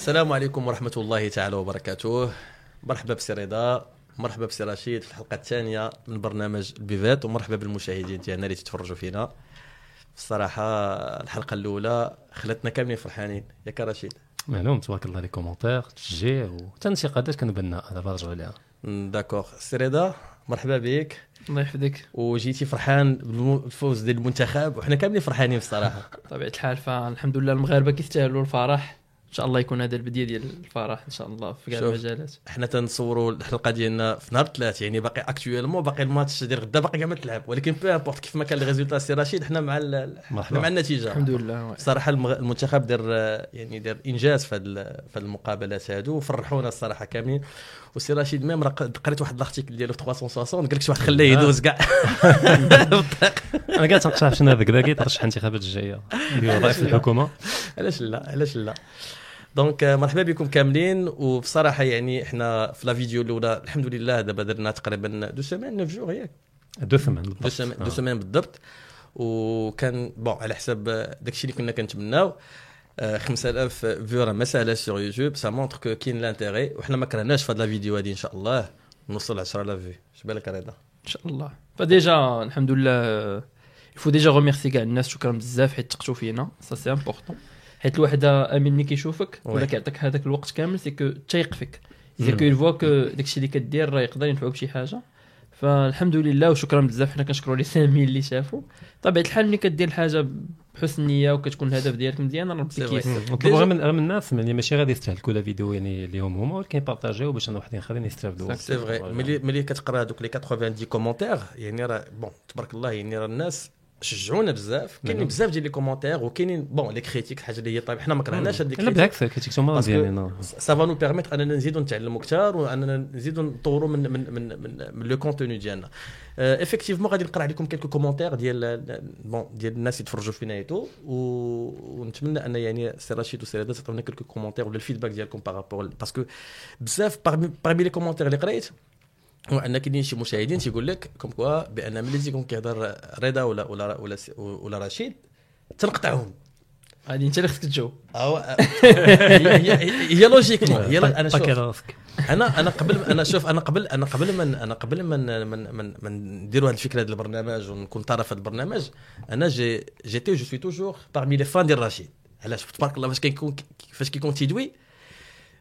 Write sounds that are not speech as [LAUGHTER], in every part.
السلام عليكم ورحمة الله تعالى وبركاته. مرحبا بسي رضا مرحبا بسي رشيد في الحلقة الثانية من برنامج La Buvette ومرحبا بالمشاهدين ديالنا اللي تتفرجوا فينا. الصراحة الحلقة الأولى خلتنا كاملين فرحانين. ياك رشيد؟ معلوم تبارك الله لي commentaires تشجيع وحتى الانتقادات بناء دابا رجعوا عليها d'accord. سي رضا مرحبا بك. الله يحفظك. وجيتي فرحان بالفوز ديال المنتخب وحنا كاملين فرحانين الصراحة بطبيعه [LAUGHS] الحال فالحمد لله المغاربة كيستاهلوا الفرح؟ إن شاء الله يكون هذا البدايه ديال الفرح إن شاء الله في كاع شوف. المجالات. حنا تنصوروا الحلقة ديالنا في نهار الثلاث يعني باقي actuellement باقي الماتش ديال غدا باقي كاع ما تلعب. ولكن peu importe كيف ما كان ال résultat سي رشيد حنا مع مع النتيجة. الحمد لله. صراحة المغ- المنتخب دار يعني دار إنجاز في في المقابلات هادو وفرحونا الصراحة كاملين. وسي رشيد même قريت واحد ال article ديالو في 360 قال لك شي واحد خلاه يدوز كاع. [LAUGHS] أنا كاع تنقشع شنو هذاك ذاك ترشح الانتخابات الجاية. اللي هو رئيس الحكومة. علاش لا؟ علاش لا؟ donc آه، مرحبا بكم كاملين. وبصراحة يعني إحنا في la vidéo الأولى الحمد لله دابا درنا تقريبا deux semaines neuf jours ياك deux بالضبط. semaines آه. دو سيمين بالضبط. وكان بون على حساب داكشي اللي كنا كنتمناو آه، 5000 vues راه ما ساهلاش sur YouTube ça montre que كاين l'intérêt وحنا ما كرهناش في هاد la vidéo هادي إن شاء الله. نوصل 10000 vues اش بالك رضا؟ إن شاء الله. ف déjà الحمد لله il faut déjà remercier كاع الناس شكرا بزاف حيت تفرجوا فينا. ça c'est important حيت الواحد آمين ملي كيشوفك ولا. كيعطيك هذاك الوقت كامل c'est que تايق فيك مم. que il voit que داكشي اللي كدير راه يقدر ينفعو بشي حاجة. فالحمد لله وشكرا بزاف حنا كنشكروا les 5000 [LAUGHS] اللي شافوا طبيعة الحال ملي كدير الحاجة بحسن نية وكتكون الهدف ديالك مزيان ربي سي كييسر. نطلبوا غير من غير من الناس يعني ماشي غادي يستهلكوا la vidéo يعني اللي هم هما ولكن ي partager و باش أنا وحدين اخرين يستافدوا c'est vrai ملي ملي كتقرا دوك les 90 commentaires يعني راه bon تبارك الله يعني راه الناس شجعونا بزاف. كاينين. بزاف ديال les commentaires وكاينين bon les critiques حاجة اللي هي طيب حنا ما كرهناش هاد les لا بالعكس critiques هما مزيانين ça va nous permettre أننا نزيدو نتعلموا أكثر واننا نزيدو نطوروا من من من من, من le contenu ديالنا. effectivement غادي نقرأ عليكم quelques commentaires ديال bon ديال الناس اللي يتفرجوا فينا et tout ونتمنى أن يعني سي رشيد وسي رضا تعطيونا quelques commentaires ولا ال feedback ديالكم par rapport parce que بزاف parmi les commentaires اللي قريت هو ان كاينين شي مشاهدين تيقول لك comme quoi بأن ملي تيكون كيهضر رضا ولا ولا ولا ولا رشيد تنقطعهم. غادي أنت اللي خصك تجاوب. أو [LAUGHS] هي هي هي logiquement. هي أنا شوف. أنا أنا قبل أنا شوف أنا قبل أنا قبل من أنا قبل من من من, من نديروا هذه الفكرة ديال البرنامج ونكون طرف هذا البرنامج أنا j'ai j'étais je suis toujours parmi les fans ديال رشيد علاش؟ تبارك الله فاش كيكون فاش كيكون تيدوي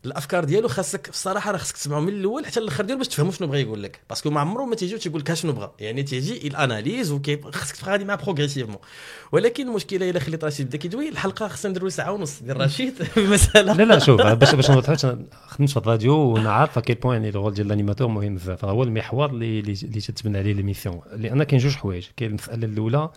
الأفكار ديالو خاصك الصراحه راه خاصك تسمعو من الأول حتى الآخر ديالو باش تفهموا شنو بغى يقول لك. parce que ما عمره ما تيجي وتيقول لك شنو بغى يعني تيجي ال analyse وخاصك تبقى غادي معاه progressivement ولكن المشكلة إلا خليت رشيد بدا كيدوي الحلقة خصنا نديروا ساعة ونص. ديال رشيد [LAUGHS] المساله لا لا شوف باش باش نوضحوش أنا خدمت في الراديو وأنا عارف quel point يعني ال rôle ديال ال animateur مهم بزاف. هو المحور اللي اللي تتبنى عليه l'émission لأن كاين جوج حوايج. كاين المسألة الأولى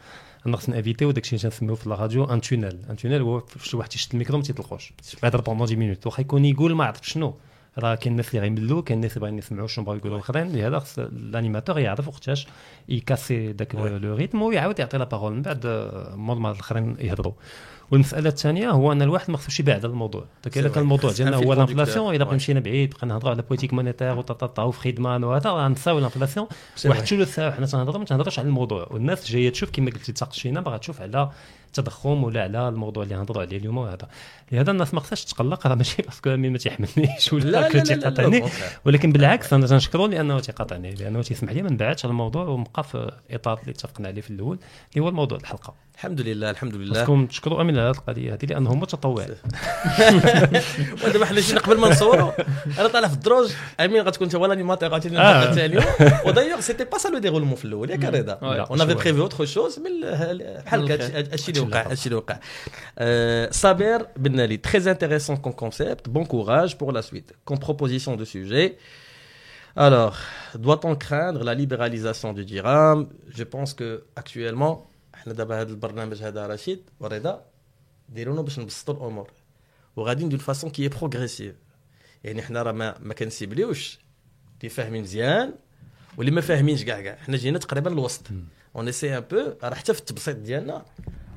انا خصنا ن éviter و داكشي اللي تنسميو في الراديو un tunnel. un tunnel هو فاش واحد تيشد الميكرو ما تيطلقوش. بعد 40 minutes واخا يكون يقول ما عرف شنو. راه كاين الناس اللي غيملوا كاين الناس اللي باغيين يسمعوا شنو بغاو يقولوا الأخرين. لهذا خص ال animateur يعرف وقتاش ي casser داك. le rythme ويعاود يعطي la parole. من بعد آه، مور ما الأخرين يهضروا. والمسألة الثانية هو أن الواحد ما خصوش يبعد على الموضوع داك إلا كان. الموضوع ديالنا هو. ال inflation إلا. بغينا مشينا بعيد بقينا نهضروا على politique monétaire وطاطا وفريدمان وهذا غنساو ال inflation C'est واحد vrai. ثلث ساعه حنا تنهضروا ما تنهضرش على الموضوع والناس جاية تشوف كما قلتي تساقط فينا باغا تشوف على التضخم ولا على الموضوع اللي نهضروا عليه اليوم وهذا لهذا الناس ما خصهاش تقلق راه ماشي باسكو امين ما تيحملنيش ولا لا لا لا, لا, لا, تيقاطعني ولكن بالعكس أنا تنشكرو لأنه تيقاطعني لأنه تيسمح لي ما نبعدش على الموضوع ونبقى في إطار اللي اتفقنا عليه في الأول اللي هو الموضوع الحلقة الحمد لله الحمد لله. خصكم تشكروا أمين على هذه القضية. هذه لأنه متطوع [LAUGHS] ودابا حنا جينا قبل ما نصوروا أنا طالع في الدروج أمين غتكون انت هو الأنيماتور غاتيني آه. الحلقة الثانية ودايوغ سيتي با سا لو ديغولمون في الأول ياك رضا Ouais. اون افي شوية. بريفي اوتر شوز من بحال هكا الخير. هادشي اللي وقع هادشي اللي وقع. Euh, صابر بن لي très intéressant comme concept. Bon courage pour la suite. Comme proposition de sujet. Alors doit-on craindre la libéralisation du dirham je pense que actuellement إحنا دابا هذا البرنامج هذا رشيد ورضا ديرونا باش نبسطوا الأمور. وغادي ندير façon qui est progressive يعني حنا راه ما, ما كن cibler يوش. اللي فاهمين مزيان واللي ما فاهمينش كاع كاع. حنا جينا تقريبا الوسط on essaie un peu راه حتى في التبسيط ديالنا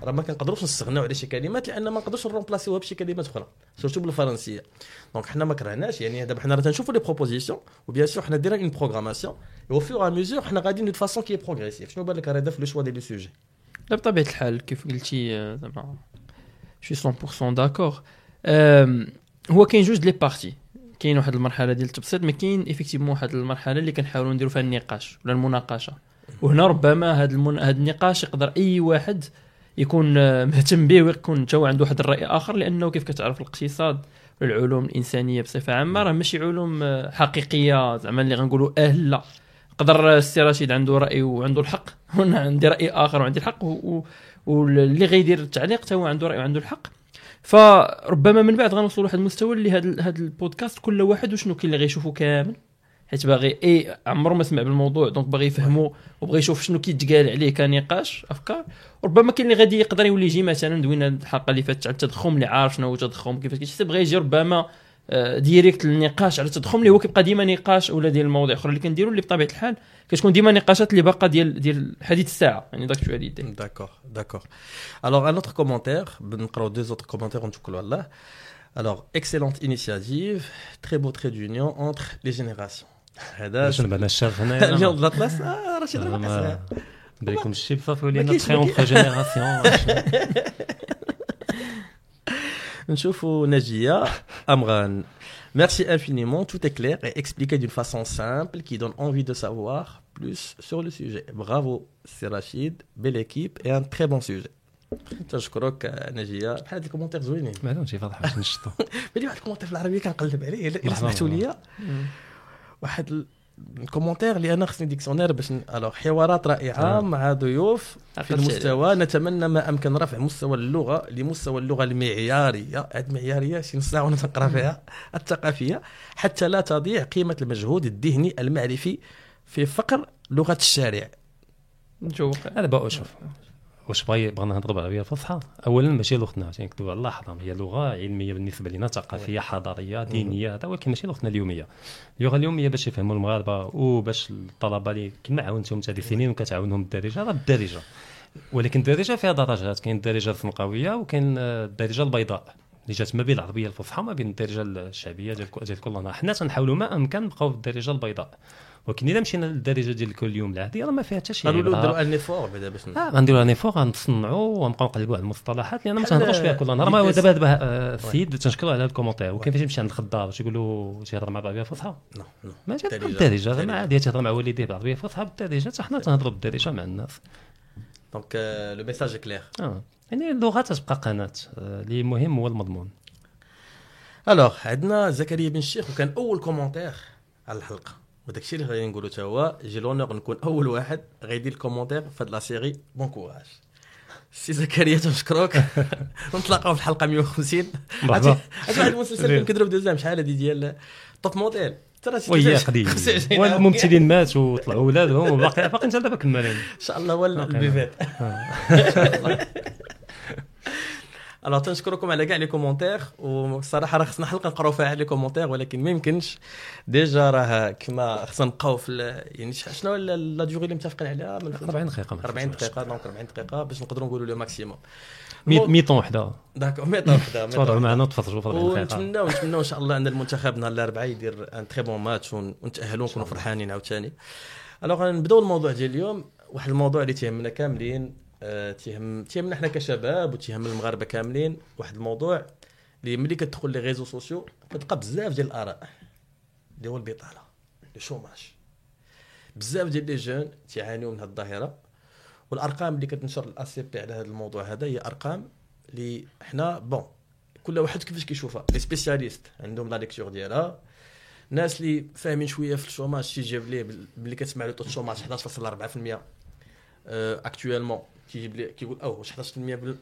راه ما كنقدروش نستغناو على شي كلمات لأن ما نقدروش ن remplacer يوها بشي كلمات أخرى. surtout بالفرنسية. donc حنا ما كرهناش. يعني دابا حنا راه تنشوفوا les propositions و bien sûr حنا ديرنا une programmation au fur et à mesure حنا غاديين de façon qui est progressive شنو بالك راه في le choix ديال le sujet لا بطبيعة الحال كيف قلتي آه، زعما شي 100% d'accord هو كاين جوج les parties. كاين واحد المرحلة ديال التبسيط mais كاين effectivement واحد المرحلة اللي كنحاولوا نديروا فيها النقاش ولا المناقشة. وهنا ربما هذا المن... هذا النقاش يقدر أي واحد يكون آه، مهتم به ويكون حتى هو عنده واحد الرأي آخر لأنه كيف كتعرف الاقتصاد والعلوم الإنسانية بصفة عامة راه ماشي علوم آه، حقيقية زعما اللي غنقولوا اهله قدر السي رشيد عنده رأي وعنده الحق. [LAUGHS] وأنا عندي رأي آخر وعندي الحق. واللي غيدير التعليق حتى هو عنده رأي وعنده الحق. فربما من بعد غنوصلوا لواحد المستوى اللي هذا هذا البودكاست كل واحد وشنو كاين اللي غيشوفه كامل. حيت باغي إي عمره ما سمع بالموضوع donc باغي يفهمو وبغى يشوف شنو كيتقال عليه كنقاش أفكار. وربما كاين اللي غادي يقدر يولي يجي مثلا دوينا الحلقة اللي فاتت على التضخم اللي عارف شنو هو التضخم كيفاش كيتحسب. بغى يجي ربما direct النقاش على التضخم اللي هو كيبقى ديما نقاش ولا ديال المواضيع أخرى. اللي كنديروا اللي بطبيعة الحال كتكون ديما نقاشات اللي باقا ديال ديال حديث الساعة. يعني داك شوية ديال D'accord, d'accord. Alors, un autre commentaire, بنقراو deux autres commentaires ونتوكلوا على الله. Alors, excellente initiative, très beau trait d'union entre les générations. هذا شنو بعنا الشاف هنايا. [LAUGHS] اليوم الأطلس آه الأطلس بليكم الشيب صافي ما ولينا trait entre générations. [LAUGHS] [LAUGHS] نشوفوا نجية أمغان Merci infiniment, tout est clair et expliqué d'une façon simple qui donne envie de savoir plus sur le sujet. Bravo, c'est Rachid, belle équipe et un très bon sujet. تشكرك آه، نجية بحال [LAUGHS] [LAUGHS] هاد الكومنتير زوينين معلوم شي فاضح باش نشطو بلي واحد الكومنتير في العربيه كنقلب عليه الا لحظة. سمحتوا لي واحد ال- الكومنتير اللي أنا خصني ديكسيونير باش الوغ حوارات رائعة. مع ضيوف في المستوى. نتمنى ما أمكن رفع مستوى اللغة لمستوى اللغة المعيارية. هاد المعياريه شي نص ساعة وأنا تنقرا فيها. [LAUGHS] الثقافية. حتى لا تضيع قيمة المجهود الذهني المعرفي في فقر لغة الشارع. نشوف. أنا بقى أشوف. واش بغي بغينا نهضروا بالعربيه الفصحى اولا ماشي لغتنا عشان نكتبوا على الله حرام. هي لغة علمية بالنسبة لنا ثقافية حضارية دينية هذا ولكن ماشي لغتنا اليومية. اللغة اليومية باش يفهموا المغاربة وباش الطلبة اللي كما عاونتهم هذه السنين وكتعاونهم بالدارجه راه بالدارجه ولكن الدارجة فيها درجات. كاين الدارجة الزنقاويه وكاين الدارجة البيضاء. اللي جات ما بين العربية الفصحى وما بين الدارجة الشعبية ديال ديال كل نهار حنا تنحاولوا ما أمكن نبقاو في الدارجة البيضاء. ولكن إذا مشينا للدارجة ديال كل يوم العاديه راه ما فيها حتى شي قالوا له عبرة. ديروا un effort بعدا باش آه غنديروا un effort غنصنعوا ونبقاو نقلبوا على المصطلحات لأن ما تنهضروش فيها كل نهار. ما. دابا دابا آه، السيد تنشكروا على هذا ال commentaire. وكاين فاش يمشي عند الخضار باش يقول له تيهضر مع نو نو. ما جات. بالدارجة. زعما بالدارجة. عادي تهضر مع والديه بالعربيه الفصحى بالدارجة حتى حنا تنهضروا بالدارجة مع الناس. Donc le message clair آه. يعني اللغة تتبقى قناة آه، اللي مهم هو المضمون. Alors عندنا زكريا بن الشيخ وكان أول commentaire على الحلقة. وداك الشيء اللي غادي نقولوا حتى هو j'ai l'honneur نكون أول واحد غيدير ال commentaire في هاد la série bon courage سي زكريا تنشكروك [LAUGHS] نتلاقاو في الحلقة 150 مرحبا. واحد المسلسل كنضرب دوزام شحال هادي ديال توب موديل ترى وهي قديم 25 عام. والممثلين [LAUGHS] ماتوا وطلعوا ولادهم وباقي باقي انت دابا كمالين إن شاء الله هو البيفات [LAUGHS] Alors تنشكركم على كاع les commentaires والصراحه راه خصنا حلقه نقراو فيها les commentaires ولكن ما يمكنش déjà راه كما خصنا نبقاو في يعني شنو la durée اللي متفقين عليها من 40 دقيقه 40 دقيقه donc 40 دقيقه باش نقدروا نقولوا le maximum mi- mi-temps وحده d'accord mi-temps وحده تفضلوا. معنا وتفرجوا في 40 دقيقه ونتمناو نتمناو ان شاء الله ان المنتخب نهار الاربعاء يدير un très bon match ون- ونتاهلوا ونكونوا فرحانين عاوتاني Alors نبداو الموضوع ديال اليوم واحد الموضوع اللي تيهمنا كاملين تيهم تيهمنا حنا كشباب وتيهم المغاربة كاملين واحد الموضوع اللي ملي كتدخل les réseaux sociaux كتلقى بزاف ديال الآراء. اللي هو البطالة le chômage. بزاف ديال les jeunes تيعانيو من هذه الظاهرة. والأرقام اللي كتنشر ال HCP على هذا الموضوع هذا هي أرقام اللي حنا bon كل واحد كيفاش كيشوفها. les spécialistes عندهم la lecture ديالها. الناس اللي فاهمين شوية في ال chômage تيجيب ليه بال- ملي كتسمع له taux du chômage 11.4% actuellement كيجيب ليه كيقول أو واش 11% بال-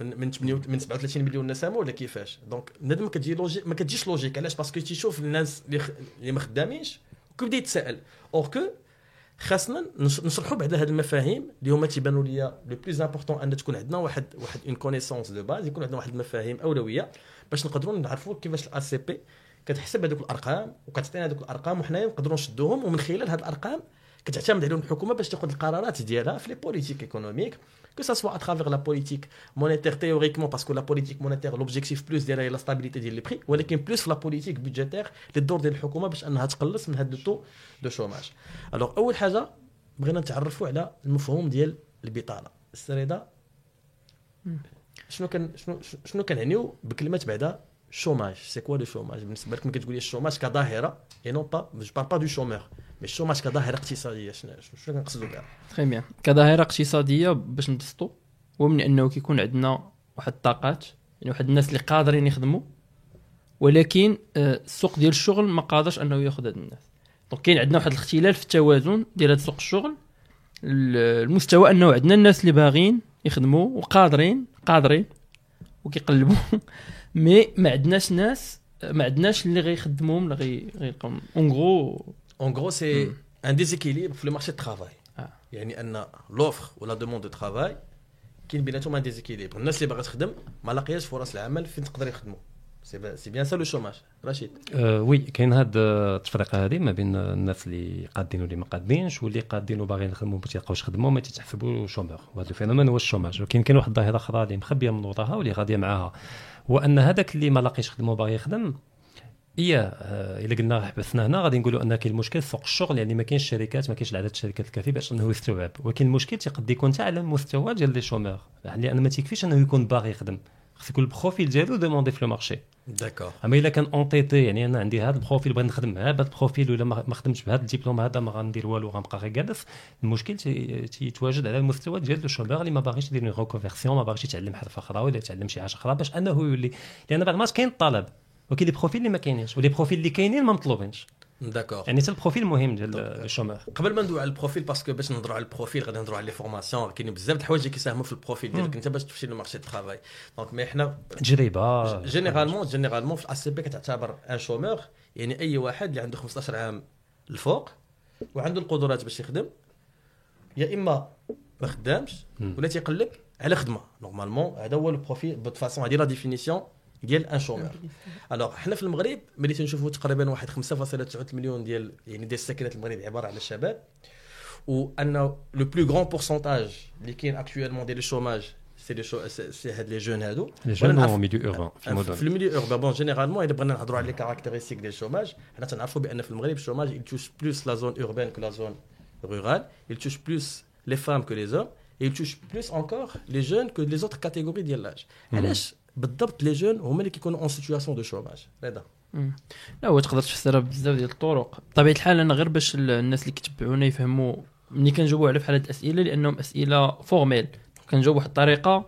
من من 8 من 37 مليون نسمه ولا كيفاش؟ donc ما كتجي logi- ما كتجيش logique. علاش؟ parce que تيشوف الناس اللي. اللي ما خدامينش وكيبدا يتساءل alors que خاصنا نش- نشرحوا بعدا هذه المفاهيم اللي هما تيبانوا ليا le plus important أن تكون عندنا واحد واحد une connaissance de base يكون عندنا واحد المفاهيم أولوية باش نقدروا نعرفوا كيفاش ال HCP كتحسب هذوك الأرقام وكتعطينا هذوك الأرقام وحنايا نقدروا نشدوهم ومن خلال هذه الأرقام كتعتمد عليهم الحكومة باش تاخذ القرارات ديالها في les politiques économiques soit à travers la politique monétaire théoriquement parce que la politique monétaire l'objectif plus ديالها هي la stabilité ديال les prix ولكن plus في la politique budgétaire اللي الدور ديال الحكومة باش أنها تقلص من هذا ال taux de chômage. Alors أول حاجة بغينا نتعرفوا على المفهوم ديال البطالة. السريدة شنو كان شنو شنو كنعنيو بكلمه بعدا chômage c'est quoi le chômage؟ بالنسبة لك ملي كتقول لي ال chômage كظاهرة et non pas je parle pas de chômeur mais ال chômage كظاهره اقتصاديه شنو شنو كنقصدوا بها Très bien كظاهره اقتصاديه باش نبسطوا هو من أنه كيكون عندنا واحد الطاقات يعني واحد الناس اللي قادرين يخدموا ولكن آه، السوق ديال الشغل ما قادرش أنه ياخذ هاد الناس. Donc كاين عندنا واحد الاختلال في التوازن ديال هاد سوق الشغل. ال- المستوى أنه عندنا الناس اللي باغيين يخدموا وقادرين قادرين وكيقلبوا [LAUGHS] mais ما عندناش ناس ما عندناش اللي غيخدموهم اللي غي- غيلقاو en gros En gros, c'est un déséquilibre في le marché de travail. Ah. يعني entre l'offre و la demande de travail كاين بيناتهم un déséquilibre الناس اللي باغا تخدم ما لاقياش فرص العمل فين تقدر يخدموا c'est c'est bien ça le chômage رشيد Oui كاين هاد التفرقه هذه ما بين الناس اللي قادين واللي ما قادينش واللي قادين وباغيين يخدموا ما تيلقاوش خدمه وما تيتحسبوا chômeurs وهذا ال phénomène هو ال chômage ولكن كاين واحد الظاهره أخرى اللي مخبيه من وراها واللي غاديه معاها هو ان هذاك اللي ما لاقيش خدمه وباغي يخدم هي آه، إلا قلنا حبسنا هنا غادي نقولوا أن كاين المشكل سوق الشغل يعني ما كاينش شركات ما كاينش العدد الشركات الكافي باش إنه يستوعب. ولكن المشكل تيقد يكون حتى على المستوى ديال les chômeurs. لأن ما تيكفيش إنه يكون باغي يخدم. خص يكون ال profil ديالو demandé في le marché. D'accord أما إلا كان entêté يعني أنا عندي هذا ال profil بغيت نخدم مع هذا البروفيل ولا ما خدمتش بهذا الدبلوم هذا ما غندير والو غنبقى غير جالس. المشكل تي- تيتواجد على المستوى ديال ال chômeur اللي ما باغيش يدير reconversion ما باغيش يتعلم حرفة أخرى ولا يتعلم شي حاجة أخرى باش إنه يولي. لأن بعد ما كاين الطلب. وكاين les profils اللي ما كاينينش و les profils اللي كاينين ما مطلوبينش. D'accord يعني حتى ال profil مهم ديال ال chômeur قبل ما ندوي على ال profil parce que باش نهضروا على ال profil غادي نهضروا على les formations كاينين بزاف د الحوايج اللي كيساهموا في ال profil ديالك. انت باش تمشي لل marché de travail donc mais حنا تجربة. Généralement généralement في ال HCP كتعتبر un chômeur يعني أي واحد اللي عنده 15 عام الفوق وعنده القدرات باش يخدم يا إما ما خدامش. ولا تيقلب على خدمة. Normalement هذا هو ال profil de toute façon هذه la définition ديال un chômeur alors حنا في المغرب ملي تنشوفوا تقريبا واحد 5.9 مليون ديال يعني ديال ساكنه المغرب عبارة على الشباب وأن le plus grand pourcentage اللي كاين actuellement ديال ال chômage c'est les jeu- c'est هاد les jeunes هادو. les ولا jeunes نعرف- au milieu urbain في في المدن. ال milieu urbain bon généralement الا بغينا نهضروا على les caractéristiques ديال ال chômage حنا تنعرفوا بأن في المغرب ال chômage il touche plus la zone urbaine que la zone rurale il touche plus les femmes que les hommes et il touche plus encore les jeunes que les autres catégories ديال l'âge. علاش بالضبط les jeunes هما اللي كيكونوا en situation de chômage رضا. لا هو تقدر تفسرها بزاف ديال الطرق. بطبيعه الحال أنا غير باش ال- الناس اللي كيتبعونا يفهموا ملي كنجاوبوا على بحال هاد الأسئلة لأنهم أسئلة formelles كنجاوب بواحد الطريقة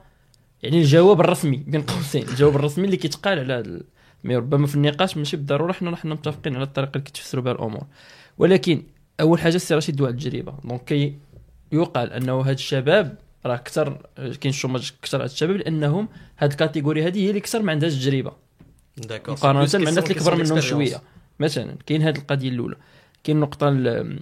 يعني الجواب الرسمي بين قوسين. الجواب الرسمي اللي كيتقال على ال- mais ربما في النقاش ماشي بالضرورة حنا حنا متفقين على الطريقة اللي كتفسروا بها الأمور. ولكن أول حاجة السي رشيد دوى على التجربه donc كيقال أنه هاد الشباب راه أكثر كاين ال chômage أكثر هاد الشباب لأنهم هاد ال catégorie هذه هي اللي أكثر ما عندهاش تجربة. d'accord مقارنة مع الناس اللي كبر منهم شوية. مثلا كاين هذه القضية الأولى. كاين النقطة ال-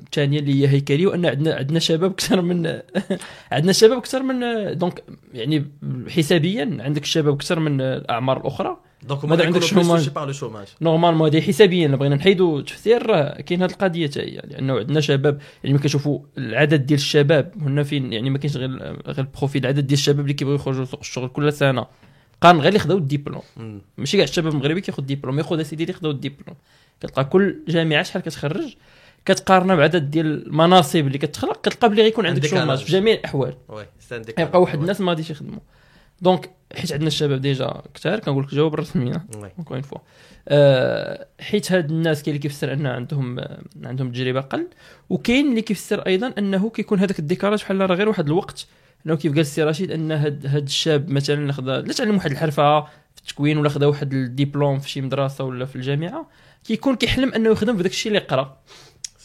الثانية اللي هي هيكلية وأن عندنا عندنا شباب أكثر من [LAUGHS] عندنا شباب أكثر من donc يعني حسابيا عندك الشباب أكثر من الأعمار الأخرى. donc ماذا عندك chômage؟ par le chômage normalement هذه حسابيا بغينا نحيدوا التفسير راه كاين هذه القضية حتى هي. لأنه عندنا شباب يعني ملي كنشوفوا العدد ديال الشباب هنا فين؟ يعني ما كاينش غير غير ال profil العدد ديال الشباب اللي كيبغيو يخرجوا لسوق الشغل كل سنة. قارن غير اللي خداو الدبلوم. ماشي كاع الشباب المغربي كياخذ ديبلوم ياخذ اسيدي اللي خداو الدبلوم. كتلقى كل جامعة شحال كتخرج كتقارنها بعدد ديال المناصب اللي كتخلق كتلقى بلي غيكون عندك chômage. في جميع الأحوال. يبقى واحد الناس ما غاديش يخدموا. donc حيت عندنا الشباب déjà كثار كنقول لك جاوب الرسمية. [LAUGHS] oui. encore une fois حيت هاد الناس كاين اللي كيفسر أن عندهم عندهم تجربة أقل وكاين اللي كيفسر أيضا أنه كيكون هذاك ال décalage بحال راه غير واحد الوقت. أنه كيف قال السي رشيد أن هاد هاد الشاب مثلا خدا لا تعلم واحد الحرفة في التكوين ولا خدا واحد الدبلوم في شي مدرسة ولا في الجامعة كيكون كيحلم أنه يخدم بداك الشيء اللي قرأ.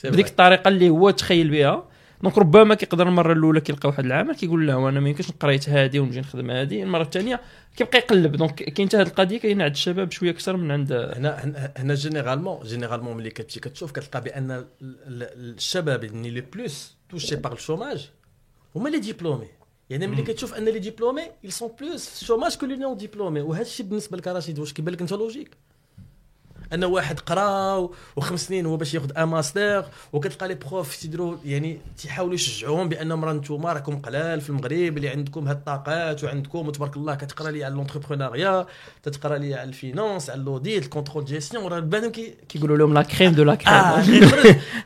بديك الطريقة اللي هو تخيل بها. donc ربما كيقدر المرة الأولى كيلقى واحد العمل كيقول لا وأنا ما يمكنش أنا قريت هذه ونجي نخدم هذه المرة الثانية كيبقى يقلب. donc كاين حتى هذه القضية كاينة عند الشباب شوية أكثر من عند هنا هنا- جينيرالمون généralement ملي كتمشي كتشوف كتلقى بأن ال- ال- الشباب اللي les plus touchés par ال chômage هما les diplômés يعني ملي كتشوف أن les diplômés ils sont plus chômage que les non diplômés وهذا الشيء بالنسبة لك رشيد واش كيبان لك أنت logique أن واحد قرا وخمس سنين هو باش ياخذ un master وكتلقى les profs تيديروا يعني تيحاولوا يشجعوهم بأنهم راه نتوما راكم قلال في المغرب اللي عندكم هاد الطاقات وعندكم وتبارك الله كتقرا لي على l'entrepreneuriat تتقرا لي على ال finance على l'audit ال contrôle gestion راه بانهم كي كيقولوا لهم la crème de la crème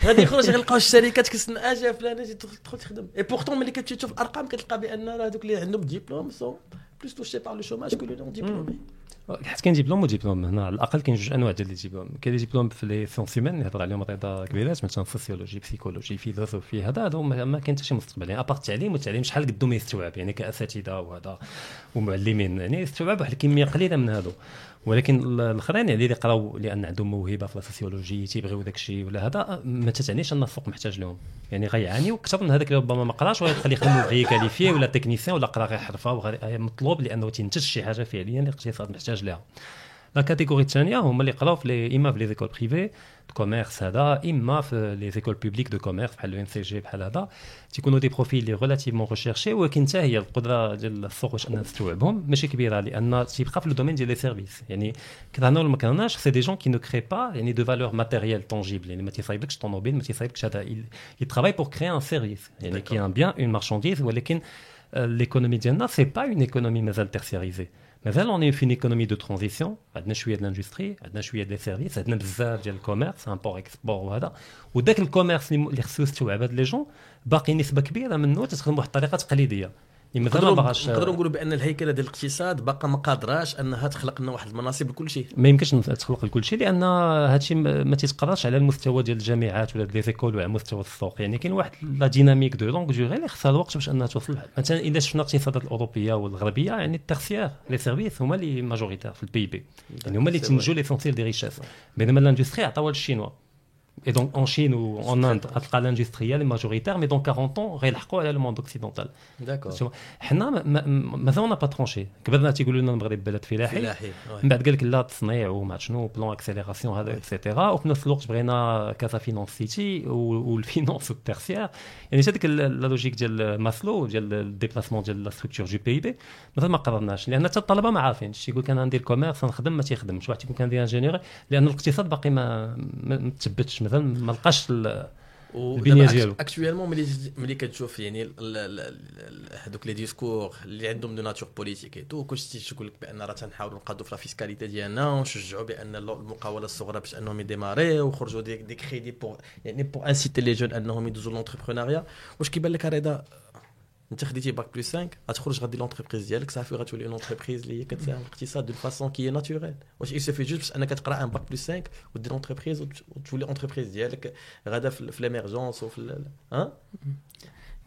غادي يخرج غيلقاو الشركات كتسنى اجا فلان أجي تدخل تخدم. et pourtant ملي كتمشي تشوف الأرقام كتلقى بأن راه هذوك اللي عندهم diplôme sont plus touchés par le chômage que non diplômés حيت كاين diplôme و diplôme هنا على الأقل كاين جوج أنواع ديال ديبلوم. كاين les diplômes في les sciences humaines اللي هضر عليهم رضا كبيرات مثلا sociologie psychologie philosophie هذا هذا ما كاين حتى شي مستقبل. يعني à part التعليم والتعليم شحال قدو ما يستوعب. يعني كأساتذة وهذا ومعلمين. يعني يستوعب واحد الكمية قليلة من هذو. ولكن ال- الأخرين يعني اللي يقراو لأن عندهم موهبة في ال sociologie تيبغيو داك الشيء ولا هذا ما تتعنيش أن السوق محتاج لهم. يعني غيعانيو أكثر من هذاك اللي ربما ما قراش ويخلي يخدموا غير qualifié ولا technicien ولا قرا غير حرفة وغير مطلوب لأنه تنتج شي حاجة فعليا الاقتصاد محتاج لها. la catégorie الثانية هما اللي قراو في لي اما في les écoles privées commerce هذا اما في les écoles publiques de commerce بحال لو ENCG بحال هذا تيكونوا des profils اللي relativement recherchés ولكن حتى هي القدره ديال السوق باش انها تستوعبهم ماشي كبيره لأن تيبقى في le domaine ديال les services يعني كرهنا ولا ما كرهناش c'est des gens qui ne créent pas يعني de valeur matérielle tangible يعني ما تيصايبكش طوموبيل ما تيصايبكش هذا il travaille pour créer un service. يعني qui est un bien une marchandise ولكن l'économie ديالنا c'est pas une économie مازال tertiarisée مازال on fait économie de transition عندنا شوية ديال ال industrie عندنا شوية ديال services عندنا بزاف ديال ال commerce import export وهذا وداك ال commerce اللي خصو يستوعب هاد les jeunes باقي نسبه كبيره منه تتخدم بواحد الطريقة تقليديه مازال ما نقدروا باغاش نقدروا نقولوا بأن الهيكلة ديال الاقتصاد باقا ما قادراش انها تخلق لنا واحد المناصب لكل شيء. ما يمكنش تخلق لكل شيء لأن هادشي ما ما تيتقراش على المستوى ديال الجامعات ولا les écoles ولا على مستوى السوق. يعني كاين واحد la dynamique de longue durée اللي خصها الوقت باش أنها توصل مثلا إلا شفنا الاقتصادات الأوروبية والغربية يعني ال tertiaire les services هما اللي majoritaires في ال PIB يعني هما اللي تنتجوا l'essentiel des richesses بينما ال industrie عطاوها للشينوا. Et donc en Chine ou en Inde, غتلقى l'industriel est majoritaire, mais dans 40 ans غيلحقوا على le monde occidental. d'accord شوف، حنا ما- ما- ما- مازال pas tranché قبلنا تيقولوا لنا المغرب بلد فلاحي فلاحي من بعد قال لك لا تصنيع وما شنو plan accélération هذا et cetera وفي نفس الوقت بغينا كذا Finance City وال finance وال tertiaire يعني هذيك ال- la logique ديال ماسلو ديال ال déplacement ديال la structure de PIB مازال ما قررناش لأن حتى الطلبه ما عارفينش يقول لك أنا ندير commerce نخدم ما تيخدمش واحد يكون كندير ingénieur لأن الاقتصاد باقي ما ما ما مازال ما لقاش ال- البنية ديالو. actuellement ملي ملي كتشوف يعني هذوك les discours اللي عندهم de nature politique et tout كلشي تيقول لك بأن راه تنحاولوا نقادوا في la fiscalité ديالنا ونشجعوا بأن المقاولة الصغرى باش أنهم يديماريو وخرجوا des, des crédits pour يعني pour inciter les jeunes أنهم يدوزوا l'entrepreneuriat واش كيبان لك رضا انت خديتي bac plus 5 غتخرج غادي l'entreprise ديالك صافي غتولي une entreprise اللي هي كتساهم في الاقتصاد de façon qui naturelle واش il suffit juste باش انك تقرا un bac plus 5 ودير entreprise وتولي entreprise ديالك غادا في, l'émergence وفي ال- ها؟